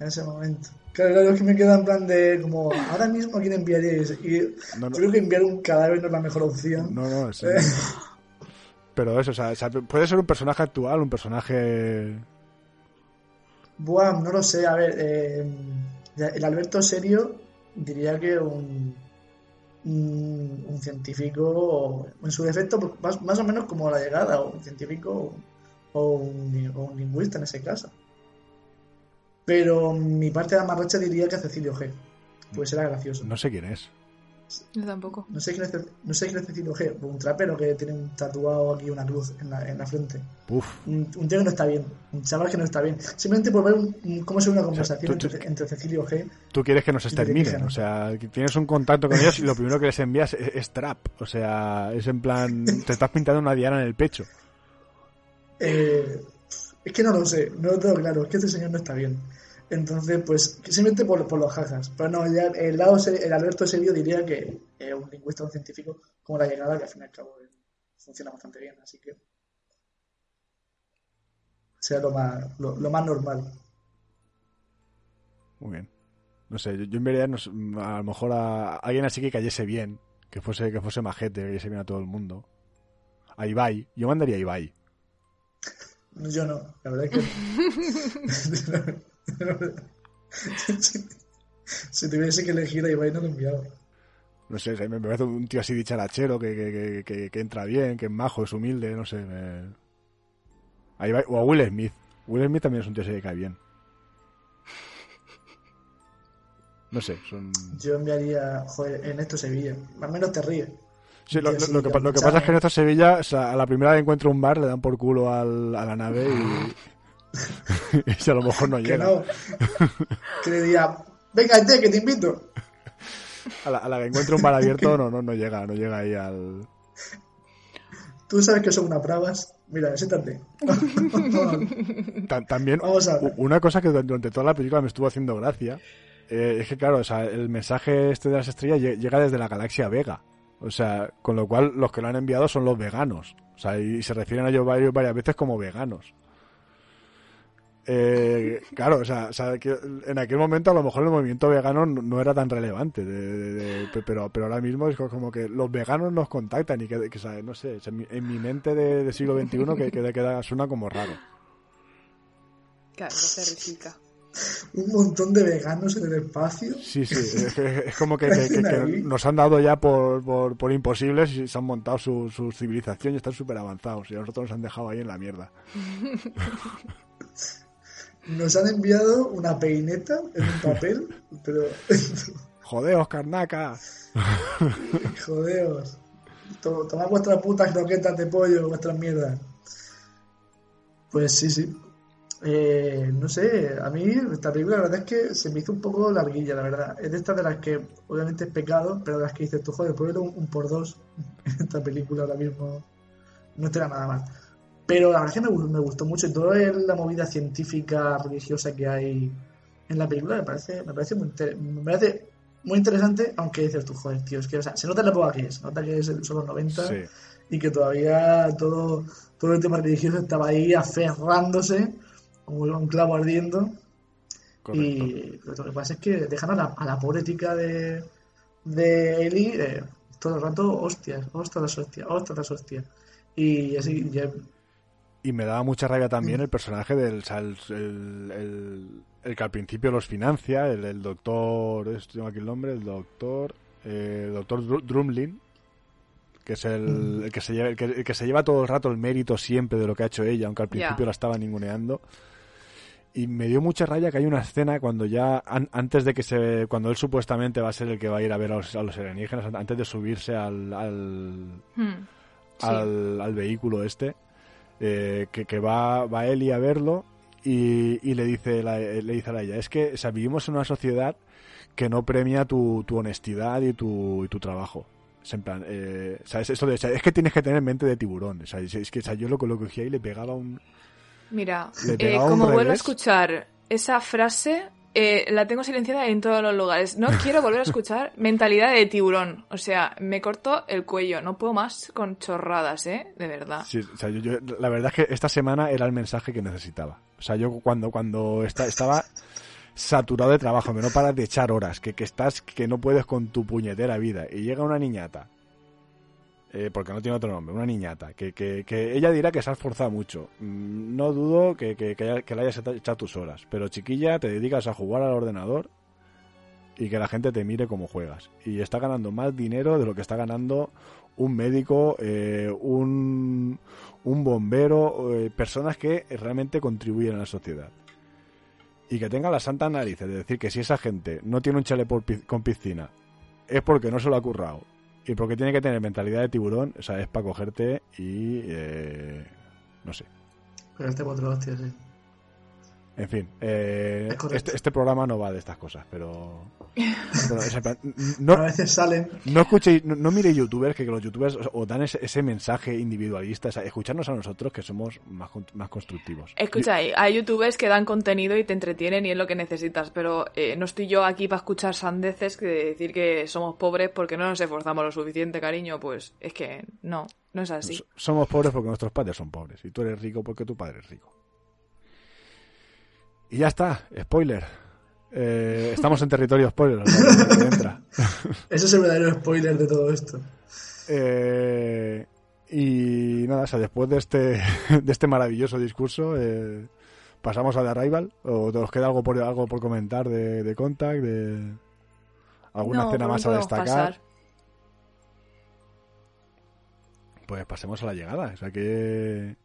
En ese momento. Claro, claro, es que me queda en plan de como, ahora mismo a quién enviaríais. Y No, no. creo que enviar un cadáver no es la mejor opción. No, no, sí. Pero eso, o sea, o sea, puede ser un personaje actual, un personaje... Buah, no lo sé, a ver, eh, el Alberto serio diría que un, un, un científico, en su defecto, pues, más, más o menos como la llegada, o un científico o un, o un lingüista en ese caso. Pero mi parte de amarracha diría que a Cecilio G. Pues era gracioso. No sé quién es. Yo tampoco. No sé quién es, no sé quién es Cecilio G. Un trapero que tiene un tatuado aquí una cruz en la, en la frente. Uf, Un, un tío que no está bien. Un chaval que no está bien. Simplemente por ver un- un- cómo se ve una conversación tú- tú- entre, entre Cecilio G. tú quieres que nos exterminen, o sea, tienes un contacto con ellos y lo primero que les envías es, es trap, o sea, es en plan, te estás pintando una diana en el pecho. Eh, es que no lo sé, no lo tengo claro. Es que este señor no está bien. Entonces, pues, simplemente por, por los jajas. Pero no, ya el lado el Alberto serio diría que eh, un lingüista un científico, como la llegada, que al fin y al cabo eh, funciona bastante bien. Así que sea lo más, lo, más normal. Muy bien. No sé, yo, yo enviaría a lo mejor a alguien así que cayese bien, que fuese, que fuese majete, que cayese bien a todo el mundo. A Ibai, yo mandaría a Ibai. Yo no, la verdad es que. si tuviese que elegir a Ibai no lo enviaba. No sé, me parece un tío así dicharachero que, que, que, que, entra bien, que es majo, es humilde, no sé. Me... Ahí va. O a Will Smith. Will Smith también es un tío que cae bien. No sé, son... Yo enviaría, joder, en esto Sevilla. Al menos te ríes. Sí, lo, lo, que, lo, que, pasa es que en esto Sevilla, o sea, a la primera que encuentro un bar, le dan por culo al, a la nave y, y si a lo mejor no que llega. No. que le diría, venga, que te invito. A la, a la que encuentre un bar abierto, no, no, no llega, no llega ahí al... Tú sabes que son unas bravas. Mira, siéntate. También, una cosa que durante toda la película me estuvo haciendo gracia eh, es que, claro, o sea, el mensaje este de las estrellas llega desde la galaxia Vega. O sea, con lo cual los que lo han enviado son los veganos. O sea, y se refieren a ellos varias, varias veces como veganos. Eh, claro, o sea, en aquel momento a lo mejor el movimiento vegano no, era tan relevante, de, pero, pero ahora mismo es como que los veganos nos contactan y que, que no sé, en mi, en mi mente de, siglo XXI que, que, suena como raro. Claro, se un montón de veganos en el espacio. Sí, sí, es, es como que, nos han dado ya por, por, por, imposibles y se han montado su, su civilización y están súper avanzados y a nosotros nos han dejado ahí en la mierda. Nos han enviado una peineta en un papel, pero... Jodeos, carnaca. Jodeos. Tomad vuestras putas croquetas de pollo, vuestras mierdas. Pues sí, sí. Eh, no sé, a mí esta película la verdad es que se me hizo un poco larguilla, la verdad. Es de estas de las que obviamente es pecado, pero de las que dices tú, joder, puedo un, un por dos en esta película ahora mismo. No estaría nada mal. Pero la verdad es que me, gustó mucho y toda la movida científica, religiosa que hay en la película me parece, me parece, muy, me parece muy interesante, aunque dices tú, joder, tío, es que o sea, se nota la época que es, se nota que es, son los 90 y que todavía todo, todo el tema religioso estaba ahí aferrándose como un clavo ardiendo. Y lo que pasa es que dejan a la, a la pobre tica de, de Eli eh, todo el rato, hostias, hostias las hostias, hostias las hostias. Y así, ya, y me daba mucha rabia también el personaje del el, el, que al principio los financia, el, doctor, esto tengo aquí el nombre, el doctor, eh, el doctor Drumlin, que es el, el que se lleva, el que, se lleva todo el rato el mérito siempre de lo que ha hecho ella, aunque al principio la estaba ninguneando. Y me dio mucha rabia que hay una escena cuando ya, antes de que se, cuando él supuestamente va a ser el que va a ir a ver a los, a los alienígenas, antes de subirse al, al, hmm. al, al vehículo este, eh, que, que, va, va Eli a verlo y, y le dice le dice a ella, es que vivimos en una sociedad que no premia tu, tu honestidad y tu, y tu trabajo. Es en plan, eh, ¿sabes? Esto de, es que tienes que tener mente de tiburón. Es que yo lo, lo cogía y le pegaba un... Mira, eh, como vuelvo a escuchar esa frase, eh, la tengo silenciada en todos los lugares. No quiero volver a escuchar mentalidad de tiburón. O sea, me corto el cuello. No puedo más con chorradas, ¿eh? De verdad. Sí, o sea, yo, la verdad es que esta semana era el mensaje que necesitaba. O sea, yo cuando, cuando estaba saturado de trabajo, que no paras de echar horas, que, que estás, que no puedes con tu puñetera vida, y llega una niñata eh, porque no tiene otro nombre, una niñata, que, que, que, ella dirá que se ha esforzado mucho. Mm, no dudo que, que, que, le hayas echado tus horas, pero chiquilla, te dedicas a jugar al ordenador y que la gente te mire como juegas. Y está ganando más dinero de lo que está ganando un médico, eh, un, un bombero, eh, personas que realmente contribuyen a la sociedad. Y que tenga la santa nariz de decir que si esa gente no tiene un chale con piscina es porque no se lo ha currado y porque tiene que tener mentalidad de tiburón, o sea, es para cogerte y. Eh, no sé. Pegarte cuatro hostias, sí. En fin, eh, este, este, programa no va de estas cosas, pero. No, a veces salen. No escuchéis, no, miréis youtubers que, los youtubers os, dan ese, mensaje individualista. O escucharnos a nosotros que somos más, más constructivos. Escucha, hay youtubers que dan contenido y te entretienen y es lo que necesitas, pero eh, no estoy yo aquí para escuchar sandeces que decir que somos pobres porque no nos esforzamos lo suficiente, cariño. Pues es que no, no es así. Somos pobres porque nuestros padres son pobres y tú eres rico porque tu padre es rico. Y ya está, spoiler. Eh, estamos en territorio spoiler. Ese es el verdadero spoiler de todo esto. Eh, y nada, o sea, después de este, de este maravilloso discurso, eh, ¿Pasamos a The Arrival? ¿O te os queda algo por, algo por comentar de, de Contact? De... ¿Alguna No, escena más a destacar? pasar. Pues pasemos a la llegada. O sea, ¿qué,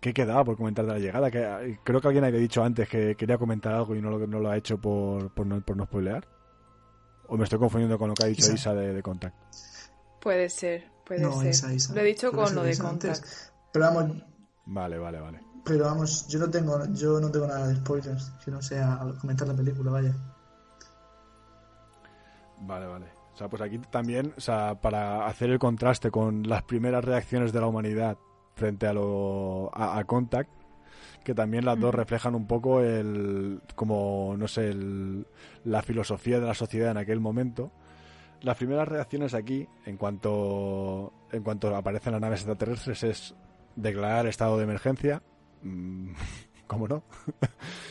qué quedaba por comentar de la llegada? Que, eh, creo que alguien había dicho antes que quería comentar algo y no lo, no lo ha hecho por, por, no, por no spoilear. ¿O me estoy confundiendo con lo que ha dicho Isa. Isa, de, de Contact? Puede ser, puede No, ser. Isa, Isa. Lo he dicho con lo de Isa antes. Contact. Pero vamos, Vale, vale, vale. pero vamos, yo no tengo, yo no tengo nada de spoilers, que no sea comentar la película, vaya. Vale, vale. O sea, pues aquí también, o sea, para hacer el contraste con las primeras reacciones de la humanidad frente a lo a, a Contact, que también las dos reflejan un poco el como no sé, el- la filosofía de la sociedad en aquel momento. Las primeras reacciones aquí, en cuanto en cuanto aparecen las naves extraterrestres, es declarar estado de emergencia. Mm, ¿Cómo no?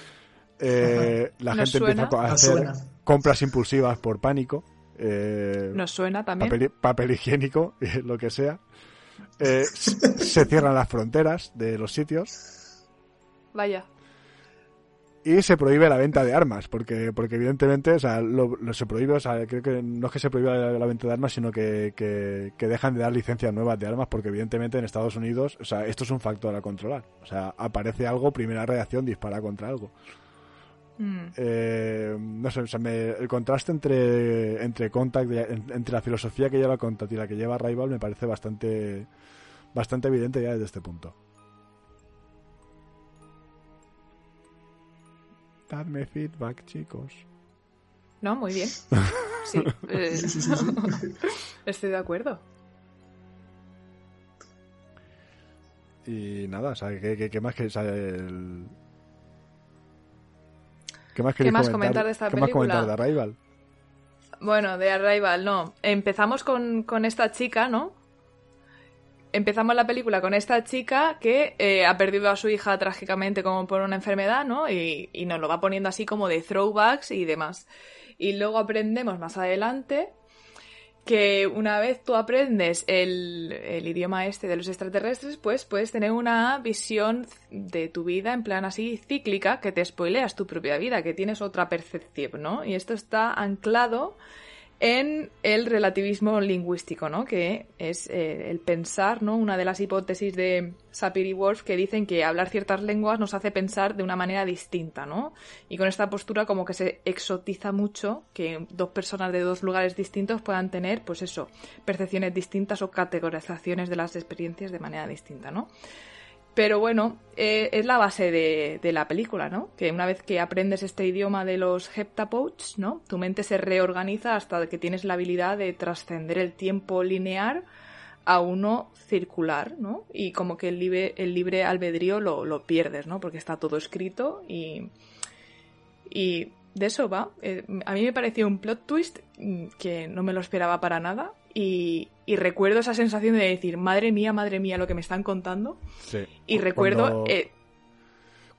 Eh, la Nos gente empieza a hacer compras impulsivas por pánico, eh, Nos suena también. papel, papel higiénico, lo que sea. Eh, se cierran las fronteras de los sitios Vaya. y se prohíbe la venta de armas, porque, porque evidentemente, o sea, lo, lo se prohíbe, o sea, creo que no es que se prohíba la, la venta de armas, sino que, que, que dejan de dar licencias nuevas de armas, porque evidentemente en Estados Unidos, o sea, esto es un factor a controlar. O sea, aparece algo, primera reacción, dispara contra algo. Mm. Eh, no sé, o sea, me- el contraste entre, entre Contact, y- en- entre la filosofía que lleva Contact y la que lleva Rival me parece bastante, bastante evidente ya desde este punto. Dadme feedback, chicos. No, muy bien. Sí, eh, Sí, sí, sí, sí. estoy de acuerdo. Y nada, o sea, ¿qué, qué- qué más que o sea, el- ¿Qué más, ¿Qué más comentar de esta ¿Qué más película? comentar de Arrival? Bueno, de Arrival, no. Empezamos con, con esta chica, ¿no? Empezamos la película con esta chica que eh, ha perdido a su hija trágicamente como por una enfermedad, ¿no? Y, y nos lo va poniendo así como de throwbacks y demás. Y luego aprendemos más adelante que una vez tú aprendes el, el idioma este de los extraterrestres, pues puedes tener una visión de tu vida en plan así cíclica, que te spoileas tu propia vida, que tienes otra percepción, ¿no? Y esto está anclado en el relativismo lingüístico, ¿no? Que es eh, el pensar, ¿no? Una de las hipótesis de Sapir y Wolf que dicen que hablar ciertas lenguas nos hace pensar de una manera distinta, ¿no? Y con esta postura como que se exotiza mucho que dos personas de dos lugares distintos puedan tener, pues eso, percepciones distintas o categorizaciones de las experiencias de manera distinta, ¿no? Pero bueno, eh, es la base de, la película, ¿no? Que una vez que aprendes este idioma de los heptapods, ¿no? Tu mente se reorganiza hasta que tienes la habilidad de trascender el tiempo lineal a uno circular, ¿no? Y como que el libre, el libre albedrío lo, lo pierdes, ¿no? Porque está todo escrito y, y de eso va. Eh, a mí me pareció un plot twist mm, que no me lo esperaba para nada y, y recuerdo esa sensación de decir, madre mía, madre mía, lo que me están contando. Sí. Y Cu- recuerdo... cuando- eh,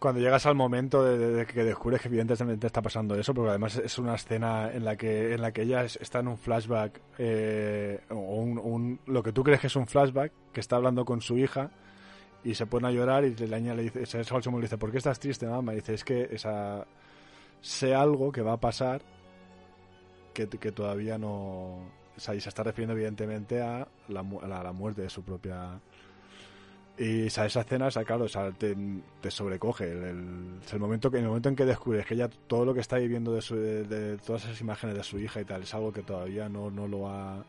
Cuando llegas al momento de, de- de que descubres que evidentemente está pasando eso, porque además es una escena en la que en la que ella es- está en un flashback eh, o un, un- lo que tú crees que es un flashback, que está hablando con su hija y se pone a llorar y la niña le dice, le dice, ¿por qué estás triste, mamá? Y dice, es que esa sé algo que va a pasar que, que todavía no, o sea, y se está refiriendo evidentemente a la, mu- a la, a la muerte de su propia y o sea, esa escena, o sea, claro, o sea, te, te sobrecoge. El, el- es el momento que, en el momento en que descubres que ella todo lo que está viviendo de, su- de, de todas esas imágenes de su hija y tal es algo que todavía no, no lo ha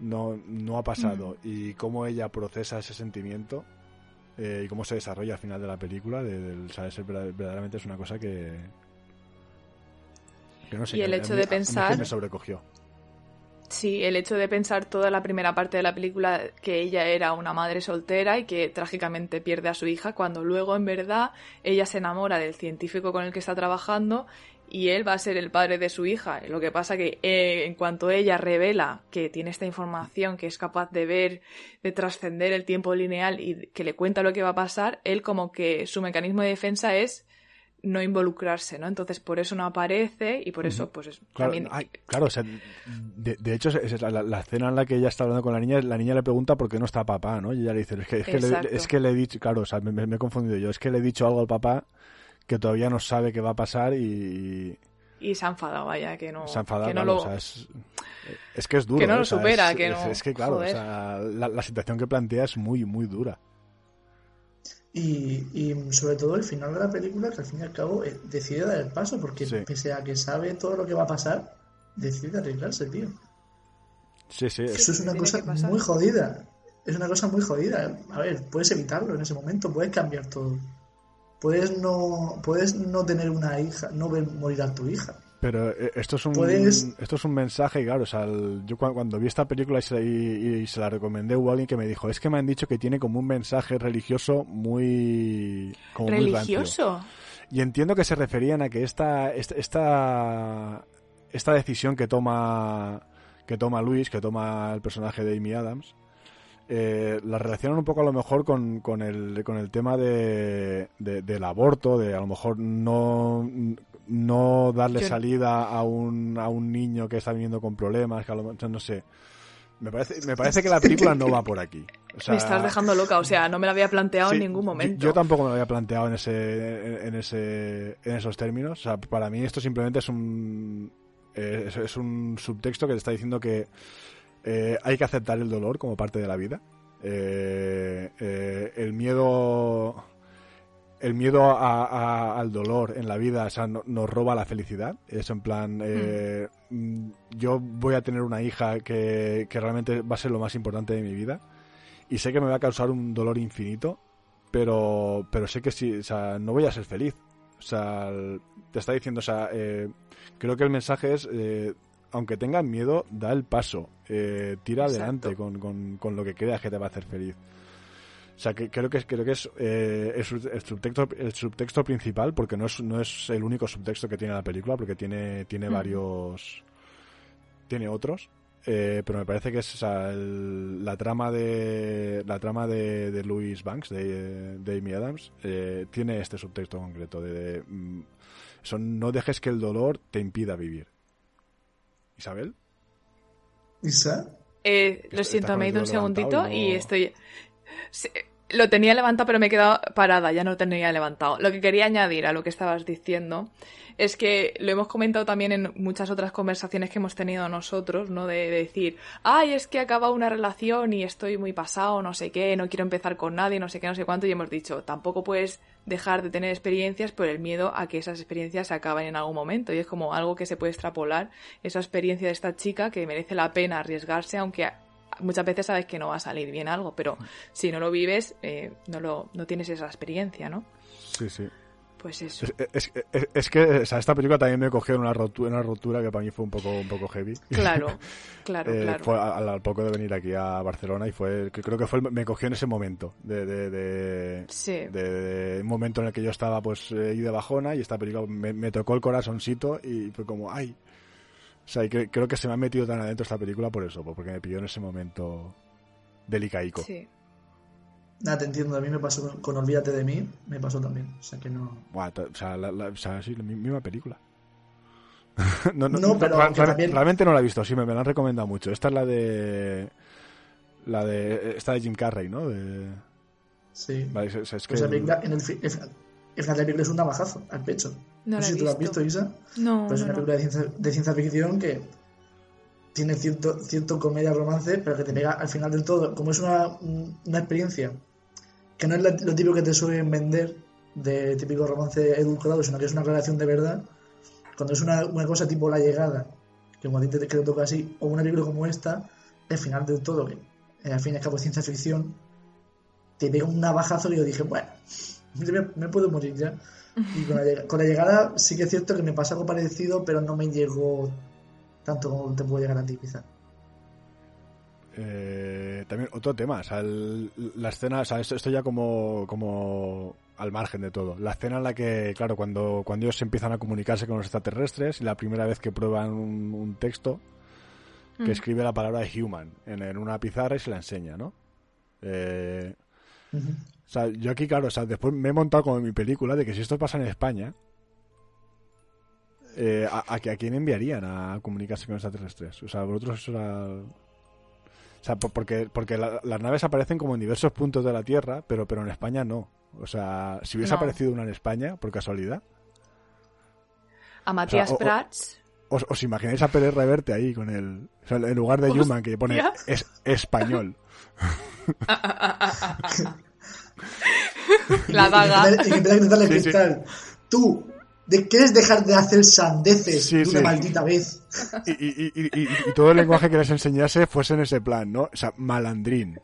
no, no ha pasado y cómo ella procesa ese sentimiento eh, y cómo se desarrolla al final de la película, de, verdad- verdaderamente es una cosa que que no sé, Y el a hecho mí- de a mí pensar- me sobrecogió. Sí, el hecho de pensar toda la primera parte de la película que ella era una madre soltera y que trágicamente pierde a su hija, cuando luego en verdad ella se enamora del científico con el que está trabajando y él va a ser el padre de su hija. Lo que pasa que eh, en cuanto ella revela que tiene esta información, que es capaz de ver, de trascender el tiempo lineal y que le cuenta lo que va a pasar, él como que su mecanismo de defensa es no involucrarse, ¿no? Entonces por eso no aparece y por eso pues es- Claro, también ay, claro, o sea, de, de hecho, es- la, escena en la que ella está hablando con la niña, la niña le pregunta por qué no está papá, ¿no? Y ella le dice, es que, es que, le, Exacto. es que le he dicho, claro, o sea, me, me he confundido yo, es que le he dicho algo al papá que todavía no sabe qué va a pasar y, y se ha enfadado, vaya, que no, se ha enfadado, que no claro, lo... o sea, es, es que es duro. Que no ¿eh? lo O sea, supera, es, que no- Es que claro, o sea, la, la situación que plantea es muy, muy dura. Y, y sobre todo el final de la película, que al fin y al cabo eh, decide dar el paso, porque Sí. pese a que sabe todo lo que va a pasar, decide arreglarse, tío. Sí, sí, es- Eso es una cosa muy jodida. Es una cosa muy jodida. A ver, puedes evitarlo en ese momento, puedes cambiar todo. Puedes no, puedes no tener una hija, no ver morir a tu hija. Pero eh, esto es un Puedes- esto es un mensaje, claro, o sea, el- yo cua- cuando, vi esta película y se, y- y se la recomendé hubo alguien que me dijo, es que me han dicho que tiene como un mensaje religioso muy como muy rancio". Religioso. Y entiendo que se referían a que esta esta esta, esta decisión que toma que toma Luis, que toma el personaje de Amy Adams, eh, la relacionan un poco a lo mejor con, con, el, con el tema de, de- del aborto, de a lo mejor no, no darle Yo- salida a un, a un niño que está viniendo con problemas, que a lo no sé. Me parece, me parece que la película no va por aquí. O sea, me estás dejando loca, o sea, no me lo había planteado Sí, en ningún momento. Yo, tampoco me lo había planteado en ese, en, ese, en esos términos. O sea, para mí esto simplemente es un, eh, es, es un subtexto que te está diciendo que eh, hay que aceptar el dolor como parte de la vida. Eh, eh, el miedo, el miedo a- a- al dolor en la vida, o sea, no- nos roba la felicidad. Es en plan, eh, mm, yo voy a tener una hija que, que realmente va a ser lo más importante de mi vida y sé que me va a causar un dolor infinito, pero, pero sé que sí, o sea, no voy a ser feliz. O sea, te está diciendo, o sea, eh, creo que el mensaje es, eh, aunque tengas miedo, da el paso, eh, tira Exacto. adelante con, con, con lo que creas que te va a hacer feliz. O sea, que creo que es, creo que es eh, el, sub- el subtexto, el subtexto principal, porque no es, no es el único subtexto que tiene la película, porque tiene, tiene varios, tiene otros, eh, pero me parece que es o sea, el- la trama de la trama de, de Louis Banks, de, de Amy Adams, eh, tiene este subtexto concreto de, de, mm, eso, no dejes que el dolor te impida vivir. Isabel, Isa, Eh, lo siento, me he ido un segundito y estoy... Sí, Lo tenía levantado, pero me he quedado parada, ya no lo tenía levantado. Lo que quería añadir a lo que estabas diciendo es que lo hemos comentado también en muchas otras conversaciones que hemos tenido nosotros, ¿no? De, de decir, ay, es que acaba una relación y estoy muy pasado, no sé qué, no quiero empezar con nadie, no sé qué, no sé cuánto, y hemos dicho, tampoco puedes dejar de tener experiencias por el miedo a que esas experiencias se acaben en algún momento. Y es como algo que se puede extrapolar, esa experiencia de esta chica que merece la pena arriesgarse, aunque muchas veces sabes que no va a salir bien algo, pero si no lo vives, eh, no, lo, no tienes esa experiencia, ¿no? sí, sí. Pues eso. Es, es- es- es que o sea, esta película también me cogió en una rotura, una rotura que para mí fue un poco, un poco heavy. Claro, claro, Eh, claro. Fue al, al poco de venir aquí a Barcelona y fue, creo que fue, el- me cogió en ese momento, de, de, de, Sí. de- un momento en el que yo estaba pues eh, ahí de bajona y esta película me, me tocó el corazoncito y fue como, ay. O sea, creo que se me ha metido tan adentro esta película por eso, porque me pilló en ese momento delicaico. Sí. nada, te entiendo. A mí me pasó con, con Olvídate de mí, me pasó también. O sea que no. Buah, o sea, la, la- o sea, sí, la mi- misma película. no, no, No, pero ra- que ra- también- realmente no la he visto, sí, me, me la han recomendado mucho. Esta es la de. La de. Esta de Jim Carrey, ¿no? De, Sí. vale, es, es- es que. Pues el- en el, fi- el, final- el final de la película es un navajazo al pecho. No No, sé si tú lo has visto. Isa. No, Pero es no, una no. película de ciencia, de ciencia ficción que tiene cierto, cierto comedia romance, pero que te pega al final del todo. Como es una, una experiencia que no es la- lo típico que te suelen vender de típico romance edulcorado, sino que es una relación de verdad. Cuando es una, una cosa tipo La Llegada, que como a ti te, que te toca así, o una película como esta, el final del todo, que eh, al fin y al cabo es ciencia ficción, te pega un navajazo y yo dije, bueno, me, me puedo morir ya. Y con la, con la llegada sí que es cierto que me pasa algo parecido, pero no me llegó tanto como te puede llegar a ti, quizá. Eh, también otro tema, o sea, el- la escena, o sea, esto, esto ya como, como al margen de todo. La escena en la que, claro, cuando, cuando ellos empiezan a comunicarse con los extraterrestres y la primera vez que prueban un, un texto que Mm. escribe la palabra human en, en una pizarra y se la enseña, ¿no? Eh. O sea, yo aquí, claro, o sea, después me he montado como en mi película de que si esto pasa en España, eh, a, a, ¿a quién enviarían a comunicarse con extraterrestres? O sea, vosotros eso era... O sea, po- porque, porque la- las naves aparecen como en diversos puntos de la Tierra, pero, pero en España no. O sea, si hubiese No. aparecido una en España, por casualidad, A Matías o- o- Prats. os, os imagináis a Pérez Reverte ahí con el. O sea, en lugar de. Human, que pone es, español. La daga. Y que sí. cristal. Tú, ¿de ¿quieres dejar de hacer sandeces Sí, de una maldita vez? Y, y- y- y- y todo el lenguaje que les enseñase fuese en ese plan, ¿no? O sea, malandrín,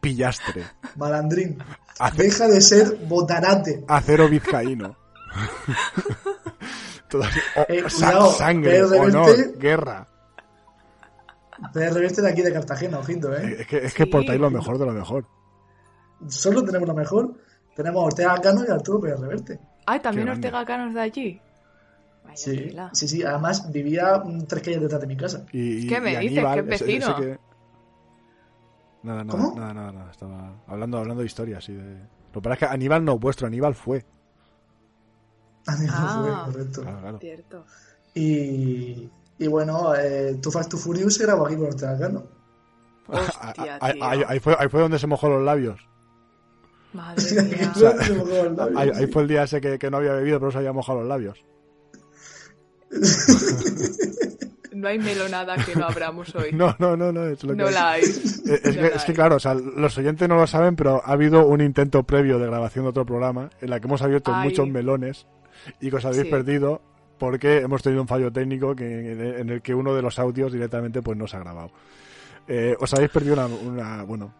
pillastre, Malandrín. Hace- Deja de ser botarate. acero vizcaíno. Todo así, o- Eh, sa- cuidado, sangre, Reverte- honor, guerra. Pero reverte de aquí de Cartagena, ojito, ¿eh? Es que, es que Sí. portáis lo mejor de lo mejor. Solo tenemos lo mejor. Tenemos a Ortega Cano y a Arturo Pérez Reverte. Ay, también Qué grande. Ortega Cano es de allí. Vaya Sí, tela. sí, sí. Además, vivía tres calles detrás de mi casa. Y, y- ¿Qué me y dices? Aníbal, ¿Qué vecino? ese que- Nada, nada, ¿Cómo? nada, nada, nada. Estaba hablando, hablando de historias. Y de... Lo que pasa es que Aníbal no, vuestro Aníbal fue. Ah. fue, correcto. Claro, claro. Cierto. Y, y bueno, eh, Too Fast to Furious se grabó aquí con Ortega Cano. Hostia, ahí, tío. ahí- ahí fue, ahí fue donde se mojó los labios. Madre mía. Ahí, ahí fue el día ese que, que no había bebido, pero se había mojado los labios. No hay melonada que no abramos hoy. No, no, no, no. Es, lo que No la hay. Es, es No que, la es que, hay. claro, o sea, los oyentes no lo saben, pero ha habido un intento previo de grabación de otro programa en la que hemos abierto Ay. muchos melones y que os habéis Sí. perdido porque hemos tenido un fallo técnico que, en el que uno de los audios directamente pues no se ha grabado. Eh, os habéis perdido una, una- bueno,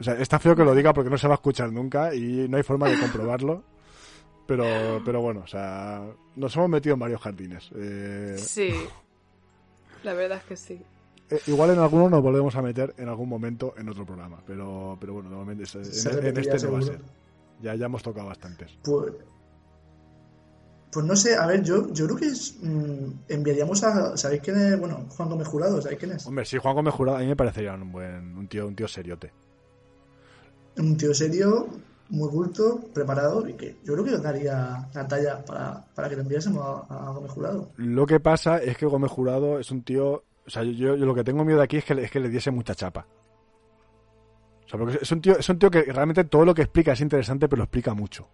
o sea, está feo que lo diga porque no se va a escuchar nunca y no hay forma de comprobarlo. Pero, pero bueno, o sea, nos hemos metido en varios jardines. Eh, Sí. La verdad es que sí. eh, igual en alguno nos volvemos a meter en algún momento en otro programa, pero, pero bueno, normalmente en, este no va a ser. Ya, ya hemos tocado bastantes. Pues, pues no sé, a ver, yo, yo creo que es, mm, enviaríamos a. ¿Sabéis quién es? Bueno, Juan Gómez Jurado, ¿sabéis quién es? Hombre, sí, Juan Gómez Jurado a mí me parecería un buen un tío, un tío seriote. Un tío serio, muy culto, preparado y que yo creo que daría la talla para, para que le enviásemos a, a Gómez Jurado. Lo que pasa es que Gómez Jurado es un tío, o sea, yo, yo lo que tengo miedo aquí es que, le- es que le diese mucha chapa. O sea, porque es un tío, es un tío que realmente todo lo que explica es interesante, pero lo explica mucho.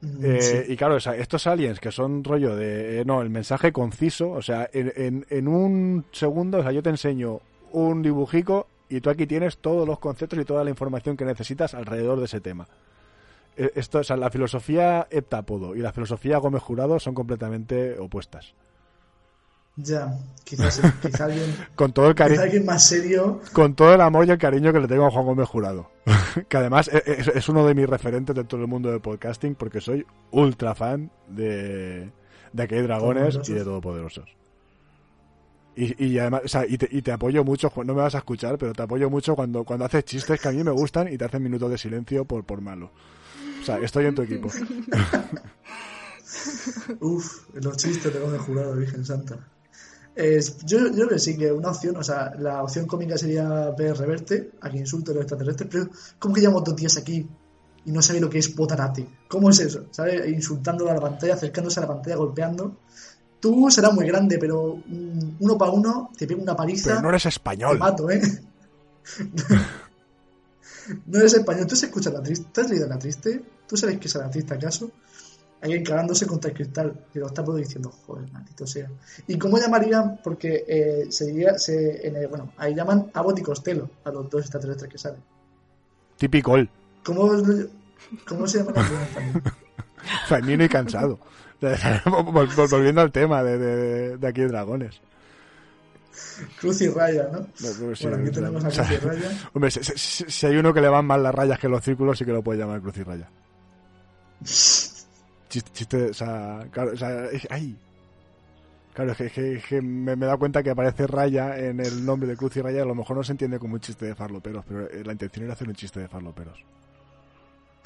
Mm, Eh, sí. Y claro, o sea, estos aliens que son rollo de. eh, no, el mensaje conciso, o sea, en, en- en un segundo, o sea, yo te enseño un dibujico y tú aquí tienes todos los conceptos y toda la información que necesitas alrededor de ese tema. Eh, Esto, o sea, la filosofía heptapodo y la filosofía Gómez Jurado son completamente opuestas. Ya, quizás, quizá alguien, Con todo el cariño, alguien más serio. con todo el amor y el cariño que le tengo a Juan Gómez Jurado. que además es, es- es uno de mis referentes de todo el mundo del podcasting porque soy ultra fan de, de Aquí hay dragones y de Todopoderosos. Y, y además, o sea, y te, y te apoyo mucho, no me vas a escuchar, pero te apoyo mucho cuando, cuando haces chistes que a mí me gustan y te hacen minutos de silencio por, por malo. O sea, estoy en tu equipo. Uf, los chistes de Gómez Jurado, Virgen Santa. Es- yo, yo creo que sí, que una opción, o sea, la opción cómica sería ver Reverte, a quien insulte a los extraterrestres, pero ¿cómo que llevamos dos días aquí y no sabe lo que es Potarate? ¿Cómo es eso? ¿Sabes? Insultándolo a la pantalla, acercándose a la pantalla, golpeando. Tú serás muy grande, pero uno para uno te pega una paliza. Pero no eres te español. mato, ¿eh? no eres español. ¿Tú se escuchas la triste? ¿Tú has leído la triste? ¿Tú sabes que es la triste acaso? Alguien cagándose contra el cristal. Y lo está todo diciendo, joder, maldito sea. ¿Y cómo llamarían? Porque eh, se diría, se, en el- bueno, ahí llaman Abbott y Costello, a los dos extraterrestres que salen. Típico. ¿Cómo, cómo se llaman los dos también? Femenino y cansado. Vol- vol- Volviendo al tema de, de, de aquí de dragones. Cruz y Raya, ¿no? No, no, sí, bueno, aquí tenemos a Cruz y Raya. Hombre, si, si- si hay uno que le van más las rayas que los círculos, sí que lo puede llamar cruz y raya. Chiste, chiste, o sea, claro, o sea, es- ay. Claro, es que, que me, me he dado cuenta que aparece raya en el nombre de cruz y raya, a lo mejor no se entiende como un chiste de farloperos, pero eh, la intención era hacer un chiste de farloperos.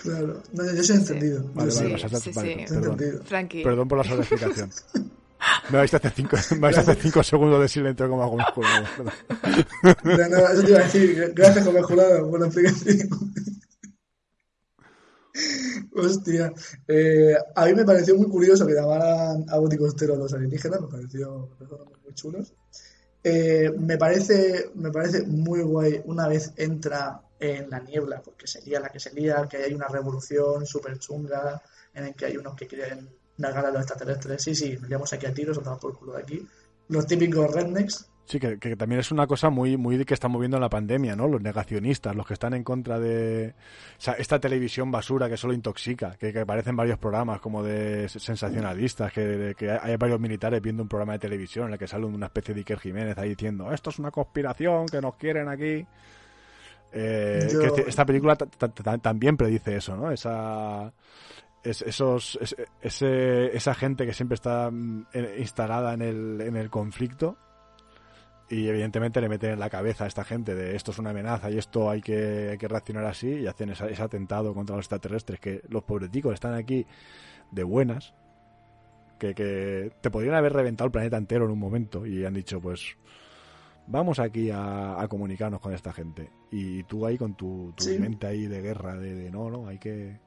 Claro. No, yo sí he entendido. Vale, sí. vale, Sí, vas a- sí, vale, sí. perdón. Perdón por la sobreexplicación. Me vais a hacer cinco, me vais a hacer cinco segundos de silencio como hago un juego. ¿verdad? Ya, no, eso te iba a decir. Gracias, Gómez Jurado, por la explicación. Hostia. Eh, a mí me pareció muy curioso que llamaran a Boti Costero a los alienígenas, me pareció me pareció muy chulos. Eh, me, parece, me parece muy guay una vez entra en la niebla, porque sería la que sería, que hay una revolución súper chunga en el que hay unos que quieren negar a los extraterrestres. Sí, sí, nos aquí a tiros, o por culo de aquí. Los típicos rednecks Sí, que, también es una cosa muy, muy que estamos viendo en la pandemia, ¿no? Los negacionistas, los que están en contra de o sea, esta televisión basura que solo intoxica, que, aparecen varios programas como de sensacionalistas, que, hay varios militares viendo un programa de televisión en el que sale una especie de Iker Jiménez ahí diciendo esto es una conspiración, que nos quieren aquí. Eh, esta película también predice eso, ¿no? Esa esos ese, esa gente que siempre está mm, instalada en el, en el conflicto y evidentemente le meten en la cabeza a esta gente de esto es una amenaza y esto hay que, reaccionar así y hacen ese atentado contra los extraterrestres que los pobreticos están aquí de buenas que, que, te podrían haber reventado el planeta entero en un momento y han dicho pues vamos aquí a, comunicarnos con esta gente y tú ahí con tu, mente ahí de guerra de, de no, no, hay que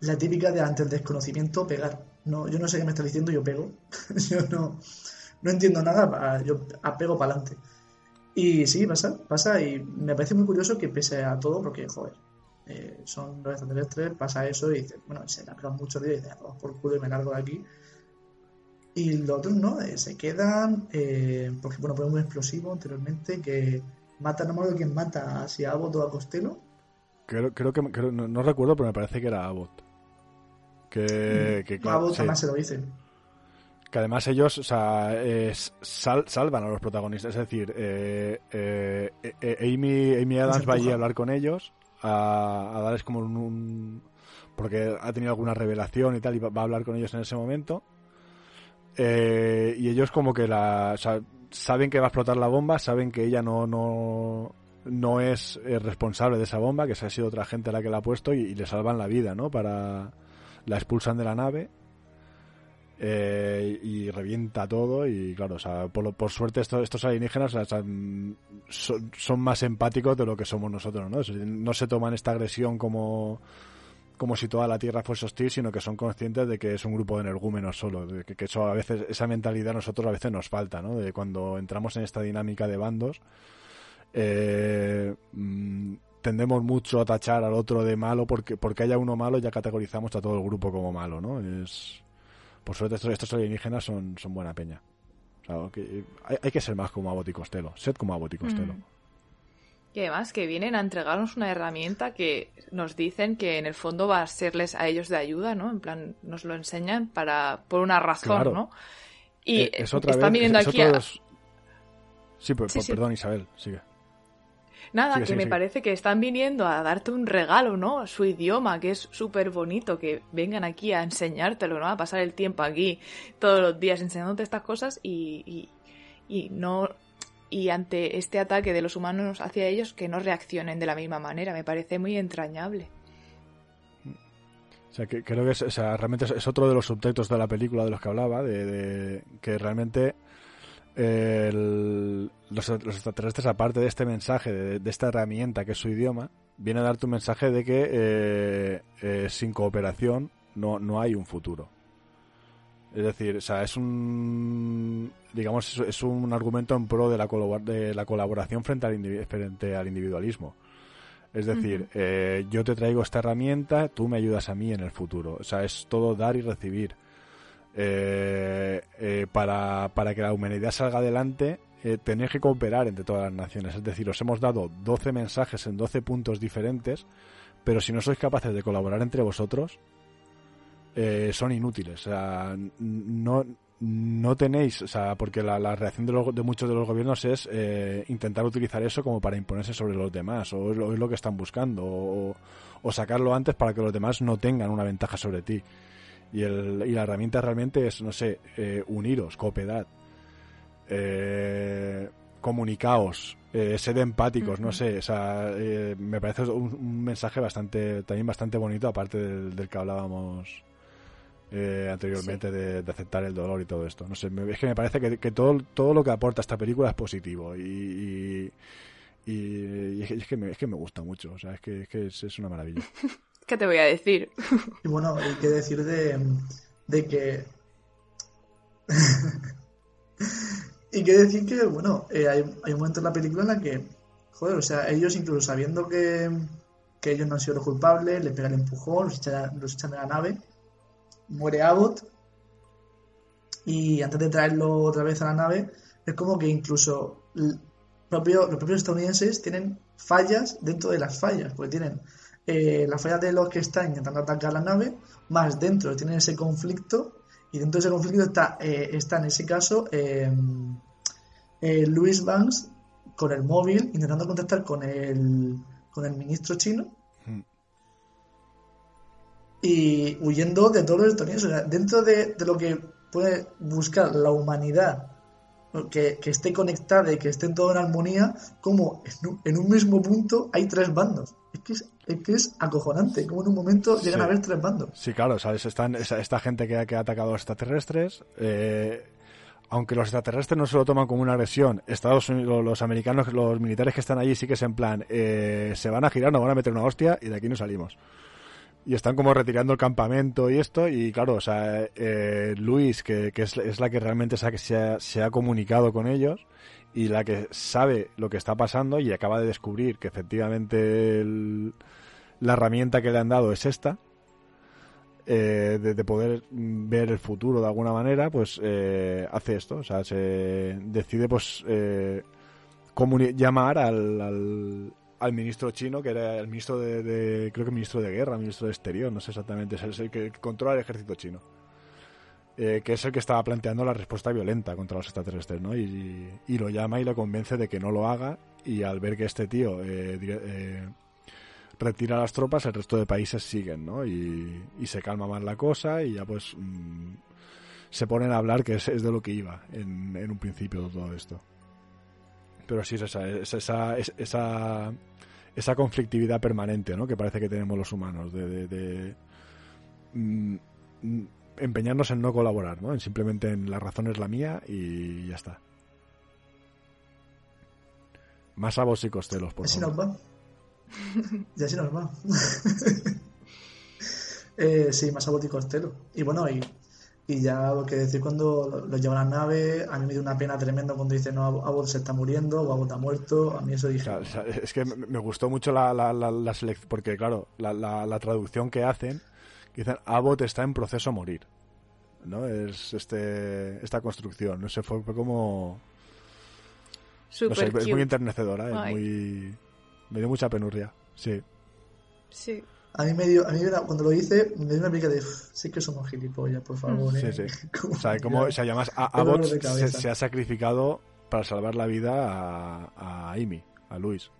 la típica de ante el desconocimiento pegar no, yo no sé qué me está diciendo, yo pego. yo no, no entiendo nada, yo apego para adelante. Y sí, pasa, pasa, y me parece muy curioso que pese a todo, porque, joder, eh, son los extraterrestres, pasa eso y dices, bueno, se largan muchos días y dices, por culo y me largo de aquí. Y los otros no, eh, se quedan, eh, porque, bueno, fue muy explosivo anteriormente, que mata, no me acuerdo quién mata, si a Abbott o a Costello. Creo, creo que, no, recuerdo, pero me parece que era Abbott. Que, mm. Abbott jamás se lo dicen que además ellos o sea, salvan a los protagonistas. Es decir, eh, eh, eh, Amy, Amy Adams va allí a hablar con ellos, a, darles como un, porque ha tenido alguna revelación y tal, y va, a hablar con ellos en ese momento. Y ellos como que la, saben que va a explotar la bomba, saben que ella no, no, no es responsable de esa bomba, que se ha sido otra gente la que la ha puesto y, le salvan la vida, ¿no? Para la expulsan de la nave eh, y revienta todo y claro, o sea, por, por suerte estos, alienígenas son, más empáticos de lo que somos nosotros, ¿no? No se toman esta agresión como como si toda la Tierra fuese hostil, sino que son conscientes de que es un grupo de energúmenos solo, de que, eso a veces esa mentalidad a nosotros a veces nos falta, ¿no? De cuando entramos en esta dinámica de bandos eh, mm, tendemos mucho a tachar al otro de malo porque porque haya uno malo ya categorizamos a todo el grupo como malo, ¿no? Es por suerte estos, alienígenas son, buena peña. que hay, que ser más como Abbott y Costello. Sed como Abbott y Costello. Mm. Y además que vienen a entregarnos una herramienta que nos dicen que en el fondo va a serles a ellos de ayuda, ¿no? En plan, nos lo enseñan para por una razón, ¿no? Y eh, están viniendo aquí a... Sí, perdón Isabel, sigue. Nada, que me parece que están viniendo a darte un regalo, ¿no? Su idioma, que es súper bonito, que vengan aquí a enseñártelo, ¿no? A pasar el tiempo aquí todos los días enseñándote estas cosas y, y, no y ante este ataque de los humanos hacia ellos que no reaccionen de la misma manera. Me parece muy entrañable. O sea, que creo que es, realmente es, otro de los subtextos de la película de los que hablaba, de que realmente los, extraterrestres, aparte de este mensaje, de, esta herramienta que es su idioma, viene a darte un mensaje de que eh, eh, sin cooperación no, no hay un futuro. Es decir, o sea, es un, digamos, es un argumento en pro de la, de la colaboración frente al, frente al individualismo. Es decir, eh, yo te traigo esta herramienta, tú me ayudas a mí en el futuro. O sea, es todo dar y recibir. Eh, eh, para, para, que la humanidad salga adelante, eh, tenéis que cooperar entre todas las naciones. Es decir, os hemos dado 12 mensajes en 12 puntos diferentes, pero si no sois capaces de colaborar entre vosotros, eh, son inútiles. O sea, no, no tenéis, o sea, porque la, reacción de, de, muchos de los gobiernos es intentar utilizar eso como para imponerse sobre los demás, o es lo, que están buscando, o, o, sacarlo antes para que los demás no tengan una ventaja sobre ti. Y, el, y la herramienta realmente es, no sé, eh, uniros, cooperar, eh, comunicaos, eh, sed empáticos, no sé, o sea, eh, me parece un, mensaje bastante, también bastante bonito, aparte del, que hablábamos anteriormente de, aceptar el dolor y todo esto. No sé, es que me parece que, todo, todo lo que aporta esta película es positivo y, y, es, que me, es que me gusta mucho, o sea, es que, es, que es una maravilla. ¿Qué te voy a decir? Y bueno, hay que decir de, de que y quiere decir que, bueno, eh, hay, hay un momento en la película en la que, joder, o sea, ellos incluso sabiendo que, que ellos no han sido los culpables, le pegan el empujón, los echan, los echan de la nave, muere Abbott, y antes de traerlo otra vez a la nave, es como que incluso los propios estadounidenses tienen fallas dentro de las fallas, porque tienen eh, las fallas de los que están intentando atacar la nave, más dentro tienen ese conflicto, y dentro de ese conflicto está, eh, está en ese caso eh, eh, Louis Banks con el móvil intentando contactar con el, con el ministro chino. Y huyendo de todos los estadounidenses. O sea, dentro de, de lo que puede buscar la humanidad, que, que esté conectada y que esté en toda en armonía, como en un, en un mismo punto hay tres bandos. Es que es, es que es acojonante, como en un momento llegan Sí. a haber tres bandos. Sí, claro, ¿sabes? Están, esa- esta gente que ha, que ha atacado a los extraterrestres, eh, aunque los extraterrestres no se lo toman como una agresión, Estados Unidos, los americanos, los militares que están allí sí que es en plan, eh, se van a girar, nos van a meter una hostia y de aquí no salimos. Y están como retirando el campamento y esto, y claro, o sea, eh, Luis, que, que es, la que realmente se ha, se ha- comunicado con ellos y la que sabe lo que está pasando y acaba de descubrir que efectivamente la herramienta que le han dado es esta, eh, de, de poder ver el futuro de alguna manera, pues eh, hace esto, o sea, se decide pues eh, llamar al, al ministro chino, que era el ministro de, creo que ministro de guerra, ministro de exterior, no sé exactamente, es el, que controla el ejército chino. eh, que es el que estaba planteando la respuesta violenta contra los extraterrestres, ¿no? Y, y lo llama y lo convence de que no lo haga y al ver que este tío eh, eh, retira las tropas, el resto de países siguen, ¿no? Y, y se calma más la cosa y ya pues mm, se ponen a hablar que es, es de lo que iba en, en un principio todo esto. Pero sí es esa, es esa, es esa, esa conflictividad permanente, ¿no? Que parece que tenemos los humanos de, de- de, mm, mm, empeñarnos en no colaborar, ¿no? En simplemente en la razón es la mía y ya está. Más abos y costelos, por así favor. nos va. Y así nos va. eh, sí, más Abbott y Costello. Y bueno, y, y ya lo que decir cuando lo, lo llevan a la nave, a mí me dio una pena tremenda cuando dice no, Abbott se está muriendo o Abbott ha muerto. A mí eso dije. O sea, es que me gustó mucho la, la, la, la selección, porque claro, la, la, la traducción que hacen, que dicen Abbott está en proceso a morir. ¿No? Es este esta construcción, no sé, fue, fue como... No sé, es muy enternecedora, es muy... Me dio mucha penurria, sí. Sí. A mí me dio, a mí una- cuando lo hice, me dio una pica de "Uf, sí que somos gilipollas, por favor. Sí, eh". sí. Como O sea, como, o sea, además a- Abbott se, ha sacrificado para salvar la vida a, a Amy, a Luis.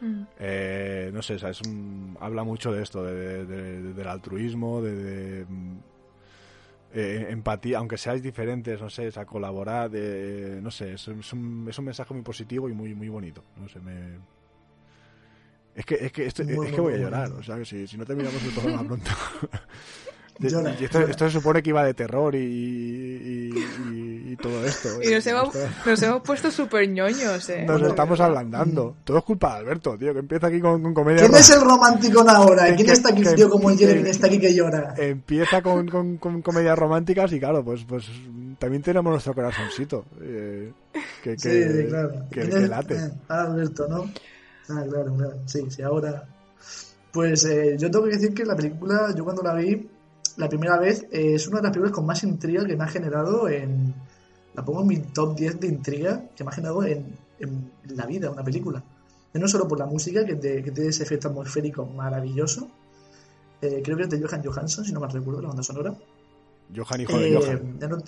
Mm. Eh, no sé, o sea, es un- habla mucho de esto, de, de- de- del altruismo, de, de, mm, eh, empatía, aunque seáis diferentes, no sé, a colaborar, de, no sé, es, es un, es un mensaje muy positivo y muy muy bonito. No sé, me... Es que, es que, esto- Muy, es que voy a llorar, o sea, que si, si no terminamos el programa pronto. De- Llora, y esto, se supone que iba de terror y, y, y- y todo esto. Y nos hemos, Esto- nos hemos puesto súper ñoños, eh. nos estamos ablandando. Todo es culpa de Alberto, tío, que empieza aquí con, con comedia. ¿Quién es el romántico ahora? ¿Quién que- está aquí, que- tío, como el que- Jeremy está aquí que llora? Empieza con, con, con comedias románticas y claro, pues pues también tenemos nuestro corazoncito. eh, que, que, sí, claro. que- late. Eh, Alberto, ¿no? Ah, claro, claro. Sí, sí, ahora. Pues eh, yo tengo que decir que la película, yo cuando la vi, la primera vez, eh, es una de las películas con más intriga que me ha generado en. La pongo en mi top 10 de intriga que me ha generado en, en la vida, una película. Y no solo por la música, que, te- que tiene ese efecto atmosférico maravilloso. Eh, creo que es de Johan Johansson, si no me recuerdo, la banda sonora. Johan, hijo de Johan. no-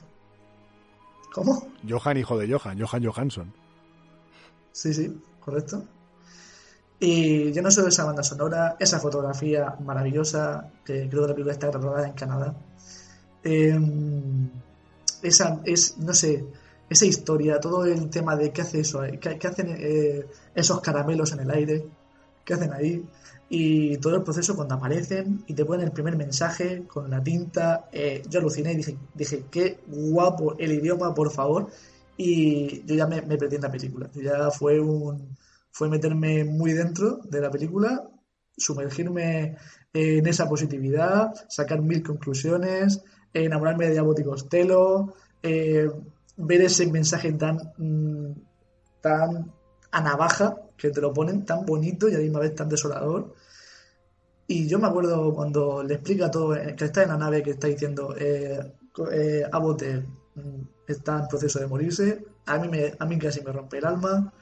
¿Cómo? Johan, hijo de Johan. Johan Johansson. Sí, sí, correcto. Y yo no solo esa banda sonora, esa fotografía maravillosa, que creo que la película está grabada en Canadá. Eh, esa, es, no sé, esa historia, todo el tema de qué hace eso, qué, qué hacen eh, esos caramelos en el aire, qué hacen ahí, y todo el proceso cuando aparecen y te ponen el primer mensaje con la tinta. eh, yo aluciné y dije, dije, qué guapo el idioma, por favor. Y yo ya me, me perdí en la película. Ya fue un fue meterme muy dentro de la película, sumergirme en esa positividad, sacar mil conclusiones, enamorarme de y Costello, eh, ver ese mensaje tan, mm, tan a navaja que te lo ponen tan bonito y a la misma vez tan desolador. Y yo me acuerdo cuando le explica todo, eh, que está en la nave, que está diciendo, eh, eh, mm, está en proceso de morirse, a mí, me, a mí casi me rompe el alma.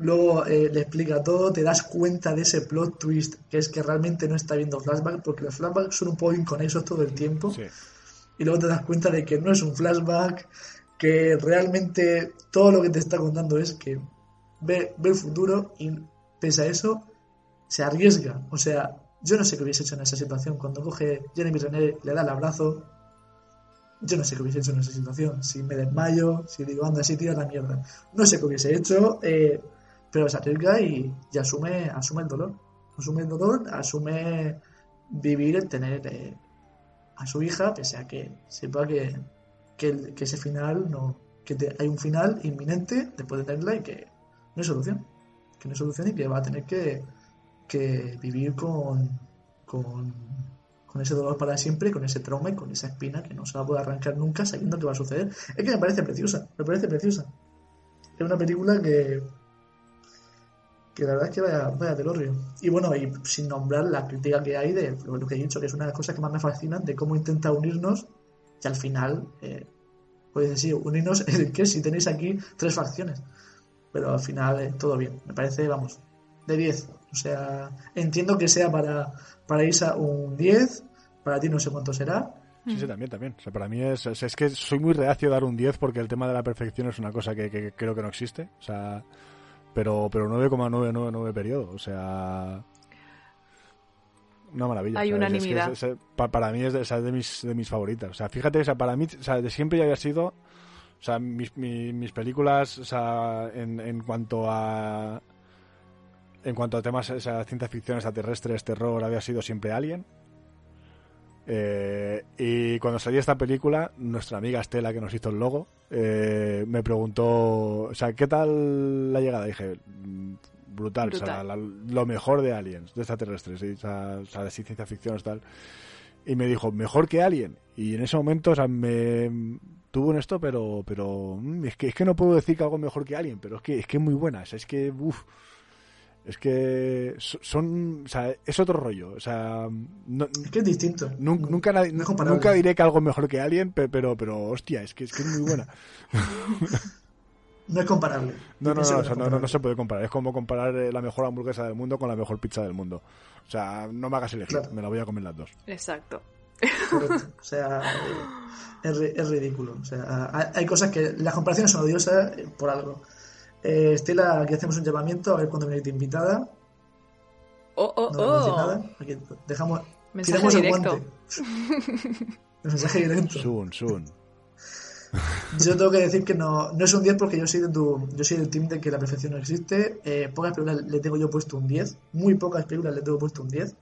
Luego eh, le explica todo, te das cuenta de ese plot twist, que es que realmente no está viendo flashback, porque los flashbacks son un poco inconexos todo el tiempo. Sí. Y luego te das cuenta de que no es un flashback, que realmente todo lo que te está contando es que ve, ve el futuro y pese a eso se arriesga. O sea, yo no sé qué hubiese hecho en esa situación. Cuando coge Jeremy Renner, le da el abrazo. Yo no sé qué hubiese hecho en esa situación. Si me desmayo, si digo, anda, si tira la mierda. No sé qué hubiese hecho, eh, pero se arriesga y, y asume, asume el dolor. Asume el dolor, asume vivir el tener eh, a su hija, pese a que sepa que, que, ese final no. que hay un final inminente después de tenerla y que no hay solución. Que no hay solución y que va a tener que, que vivir con, con, con ese dolor para siempre, con ese trauma y con esa espina que no se va a poder arrancar nunca sabiendo que va a suceder. Es que me parece preciosa, me parece preciosa. Es una película que, que la verdad es que vaya, vaya telorrio. Y bueno, y sin nombrar la crítica que hay de lo, lo que he dicho, que es una de las cosas que más me fascinan, de cómo intenta unirnos y al final, eh, puedes decir, unirnos en que si tenéis aquí tres facciones. Pero al final eh, todo bien, me parece, vamos, de 10. O sea, entiendo que sea para, para Isa un 10, para ti no sé cuánto será. Sí, sí, también, también. O sea, para mí es, es, es que soy muy reacio a dar un 10 porque el tema de la perfección es una cosa que, que creo que no existe. O sea, pero, pero 9,999 periodo. O sea, una maravilla. Hay sea, es- que unanimidad. es- es- pa- para mí es de, mis, de mis favoritas. O sea, fíjate, o sea, para mí, o sea, de siempre ya había sido. O sea, mis, mi- mis películas, o sea, en, en cuanto a. En cuanto a temas, o sea, ciencia ficción, extraterrestres, terror, había sido siempre Alien. Eh, y cuando salió esta película, nuestra amiga Estela, que nos hizo el logo, eh, me preguntó, o sea, ¿qué tal la llegada? dije, "Mm, brutal, o sea, la- lo mejor de Aliens, de extraterrestres, y, o sea, o sea, de ciencia ficción y tal. Y me dijo, mejor que Alien. Y en ese momento, o sea, me tuvo en esto, pero, pero mm, es que es que no puedo decir que algo mejor que Alien, pero es que es que es muy buena, o sea, es que, uff. Es que so- son, o sea, es otro rollo, o sea, no, Es que es distinto. Nun- Nunca, nadie- No es comparable. nunca diré que algo mejor que Alien, pe- pero, pero hostia, es que es, que es muy buena. No es comparable. No, no, no, o sea, no, no, se puede comparar. Es como comparar eh, la mejor hamburguesa del mundo con la mejor pizza del mundo. O sea, no me hagas elegir, Claro. me la voy a comer las dos. Exacto. Correcto. O sea, eh, es, es ridículo. O sea, hay, hay cosas que las comparaciones son odiosas eh, por algo. Eh, Estela, aquí hacemos un llamamiento a ver cuándo viene invitada. Oh, oh, No oh. nada. Aquí dejamos, Mensaje tiramos el directo. guante. El mensaje directo. Soon, soon. Yo tengo que decir que no, no es un 10 porque yo soy de tu, yo soy del team de que la perfección no existe. Eh, pocas películas le tengo yo puesto un 10. Muy pocas películas le tengo puesto un 10.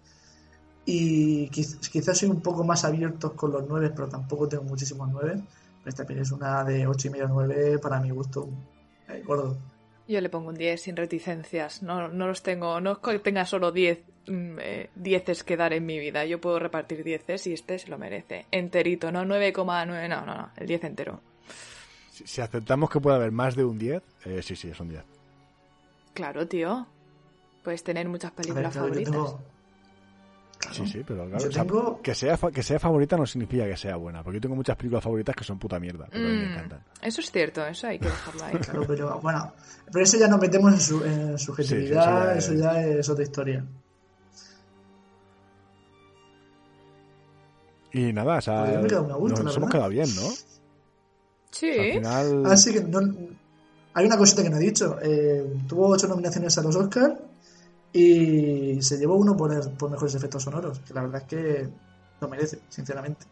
Y quiz- quizás soy un poco más abierto con los 9, pero tampoco tengo muchísimos 9. Pero esta peli es una de 8 y medio 9 para mi gusto. Eh, gordo. Yo le pongo un 10 sin reticencias. No, no los tengo. No es que tenga solo 10 mm, eh, dieces que dar en mi vida. Yo puedo repartir dieces y este se lo merece. Enterito, no 9,9. No, no, no. El 10 entero. Si, si aceptamos que puede haber más de un 10, eh, sí, sí, es un 10. Claro, tío. Puedes tener muchas ver, películas yo favoritas. tengo. Sí, sí, pero claro, Yo o sea, tengo- que, sea, fa- que sea favorita no significa que sea buena. Porque yo tengo muchas películas favoritas que son puta mierda, pero a mí me Mm, encantan. eso es cierto, eso hay que dejarlo ahí. Claro, pero bueno. Pero eso ya nos metemos en, su, en subjetividad, Sí, sí, eso eso, ya es otra historia. Y nada, o sea, Pues me gusto, nos hemos quedado bien, ¿no? Sí. Al final... Así que no, hay una cosita que no he dicho. Eh, tuvo ocho nominaciones a los Oscars y se llevó uno por, el- por mejores efectos sonoros, que la verdad es que lo merece, sinceramente.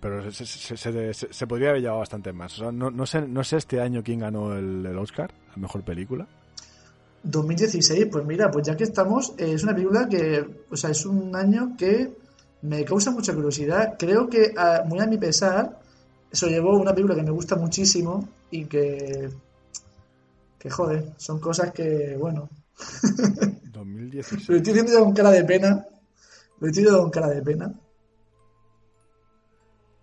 Pero se, se, se, se- se podría haber llevado bastante más. O sea, no, no, sé, no sé este año quién ganó el, el Oscar, la mejor película. 2016, pues mira, pues ya que estamos, eh, es una película que, o sea, es un año que me causa mucha curiosidad. Creo que, a- muy a mi pesar, se llevó una película que me gusta muchísimo y que, que joder, son cosas que, bueno, lo 2016. estoy diciendo ya con cara de pena, lo estoy diciendo con cara de pena.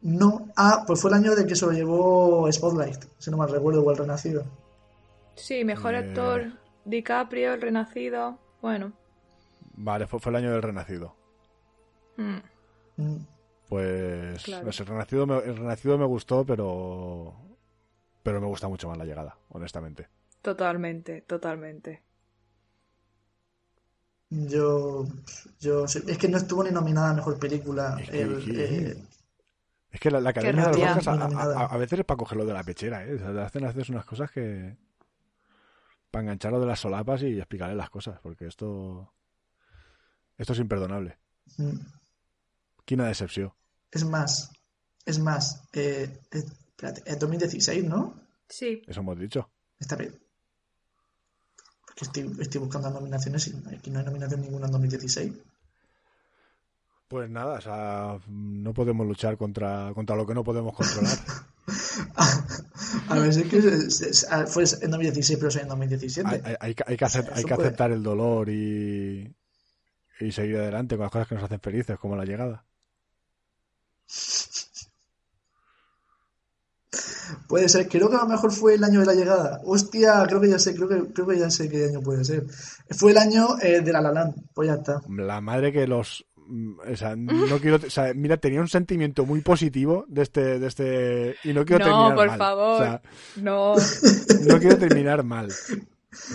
No, ah, pues fue el año de que se lo llevó Spotlight, si no mal recuerdo, o el Renacido. Sí, mejor Eh. actor, DiCaprio, el renacido. Bueno. Vale, fue, fue el año del Renacido. mm. Mm. Pues Claro. no sé, el, Renacido me, el Renacido me gustó, pero pero me gusta mucho más la llegada, honestamente. Totalmente, totalmente. Yo, yo, es que no estuvo ni nominada a mejor película. Es que- el, que- eh, Es que la, la Academia de los rabia. Oscars a, a- veces es para cogerlo de la pechera, ¿eh? O sea, hacen, hacen unas cosas que... Para engancharlo de las solapas y explicarle las cosas, porque esto... Esto es imperdonable. mm. Quina decepció. es más, es más, eh, eh, espérate, es 2016, ¿no? Sí. Eso hemos dicho. Esta vez. Porque estoy, estoy buscando nominaciones y aquí no hay nominación ninguna en 2016. Pues nada, o sea, no podemos luchar contra, contra lo que no podemos controlar. A ver, es que ah, fue en 2016, pero es en 2017. hay, hay- hay que- hay que, acep- hay que puede. aceptar el dolor y, y seguir adelante con las cosas que nos hacen felices, como la llegada. Puede ser, creo que a lo mejor fue el año de la llegada. Hostia, creo que ya sé, creo que, creo que ya sé qué año puede ser. Fue el año eh, de la La Land. Pues ya está. La madre que los... mm, O sea, no quiero... O sea, mira, tenía un sentimiento muy positivo de este... De este y no quiero No, terminar por mal. favor. O sea, No. no quiero terminar mal.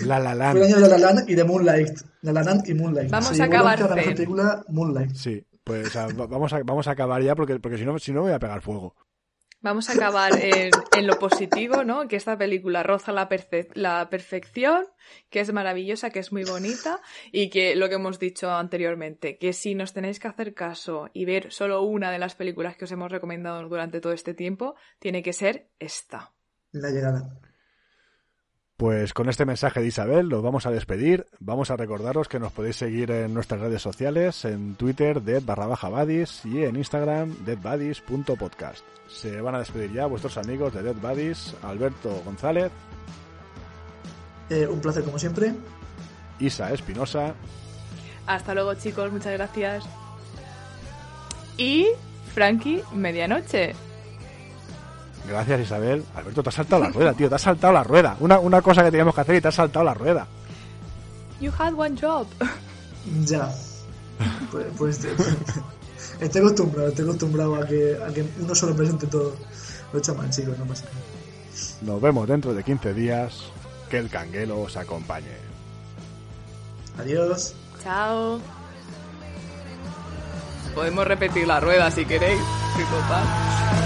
La La Land. Fue el año de La La Land y de Moonlight. La La Land y Moonlight. Vamos Se a acabar la película Moonlight. Sí, pues o sea, va- vamos, a, vamos a acabar ya porque, porque si, no, si no voy a pegar fuego. Vamos a acabar en, lo positivo, ¿no? Que esta película roza la, perfe- la perfección, que es maravillosa, que es muy bonita y que lo que hemos dicho anteriormente, que si nos tenéis que hacer caso y ver solo una de las películas que os hemos recomendado durante todo este tiempo, tiene que ser esta. La llegada. Pues con este mensaje de Isabel los vamos a despedir. Vamos a recordaros que nos podéis seguir en nuestras redes sociales, en Twitter, dead barra baja buddies y en Instagram, deadbuddies.podcast. Se van a despedir ya vuestros amigos de Dead Buddies, Alberto González, Eh, un placer como siempre. Isa Espinosa, Hasta luego, chicos, muchas gracias. Y Frankie, medianoche. Gracias Isabel. Alberto, te has saltado la rueda, tío, te has saltado la rueda. Una, una cosa que teníamos que hacer y te has saltado la rueda. You had one job. Ya. Pues, pues estoy acostumbrado, estoy acostumbrado a que, a que uno solo presente todo. Lo he hecho mal, chicos, no pasa nada. Nos vemos dentro de 15 días. Que el canguelo os acompañe. Adiós. Chao. Podemos repetir la rueda si queréis. Sí, total.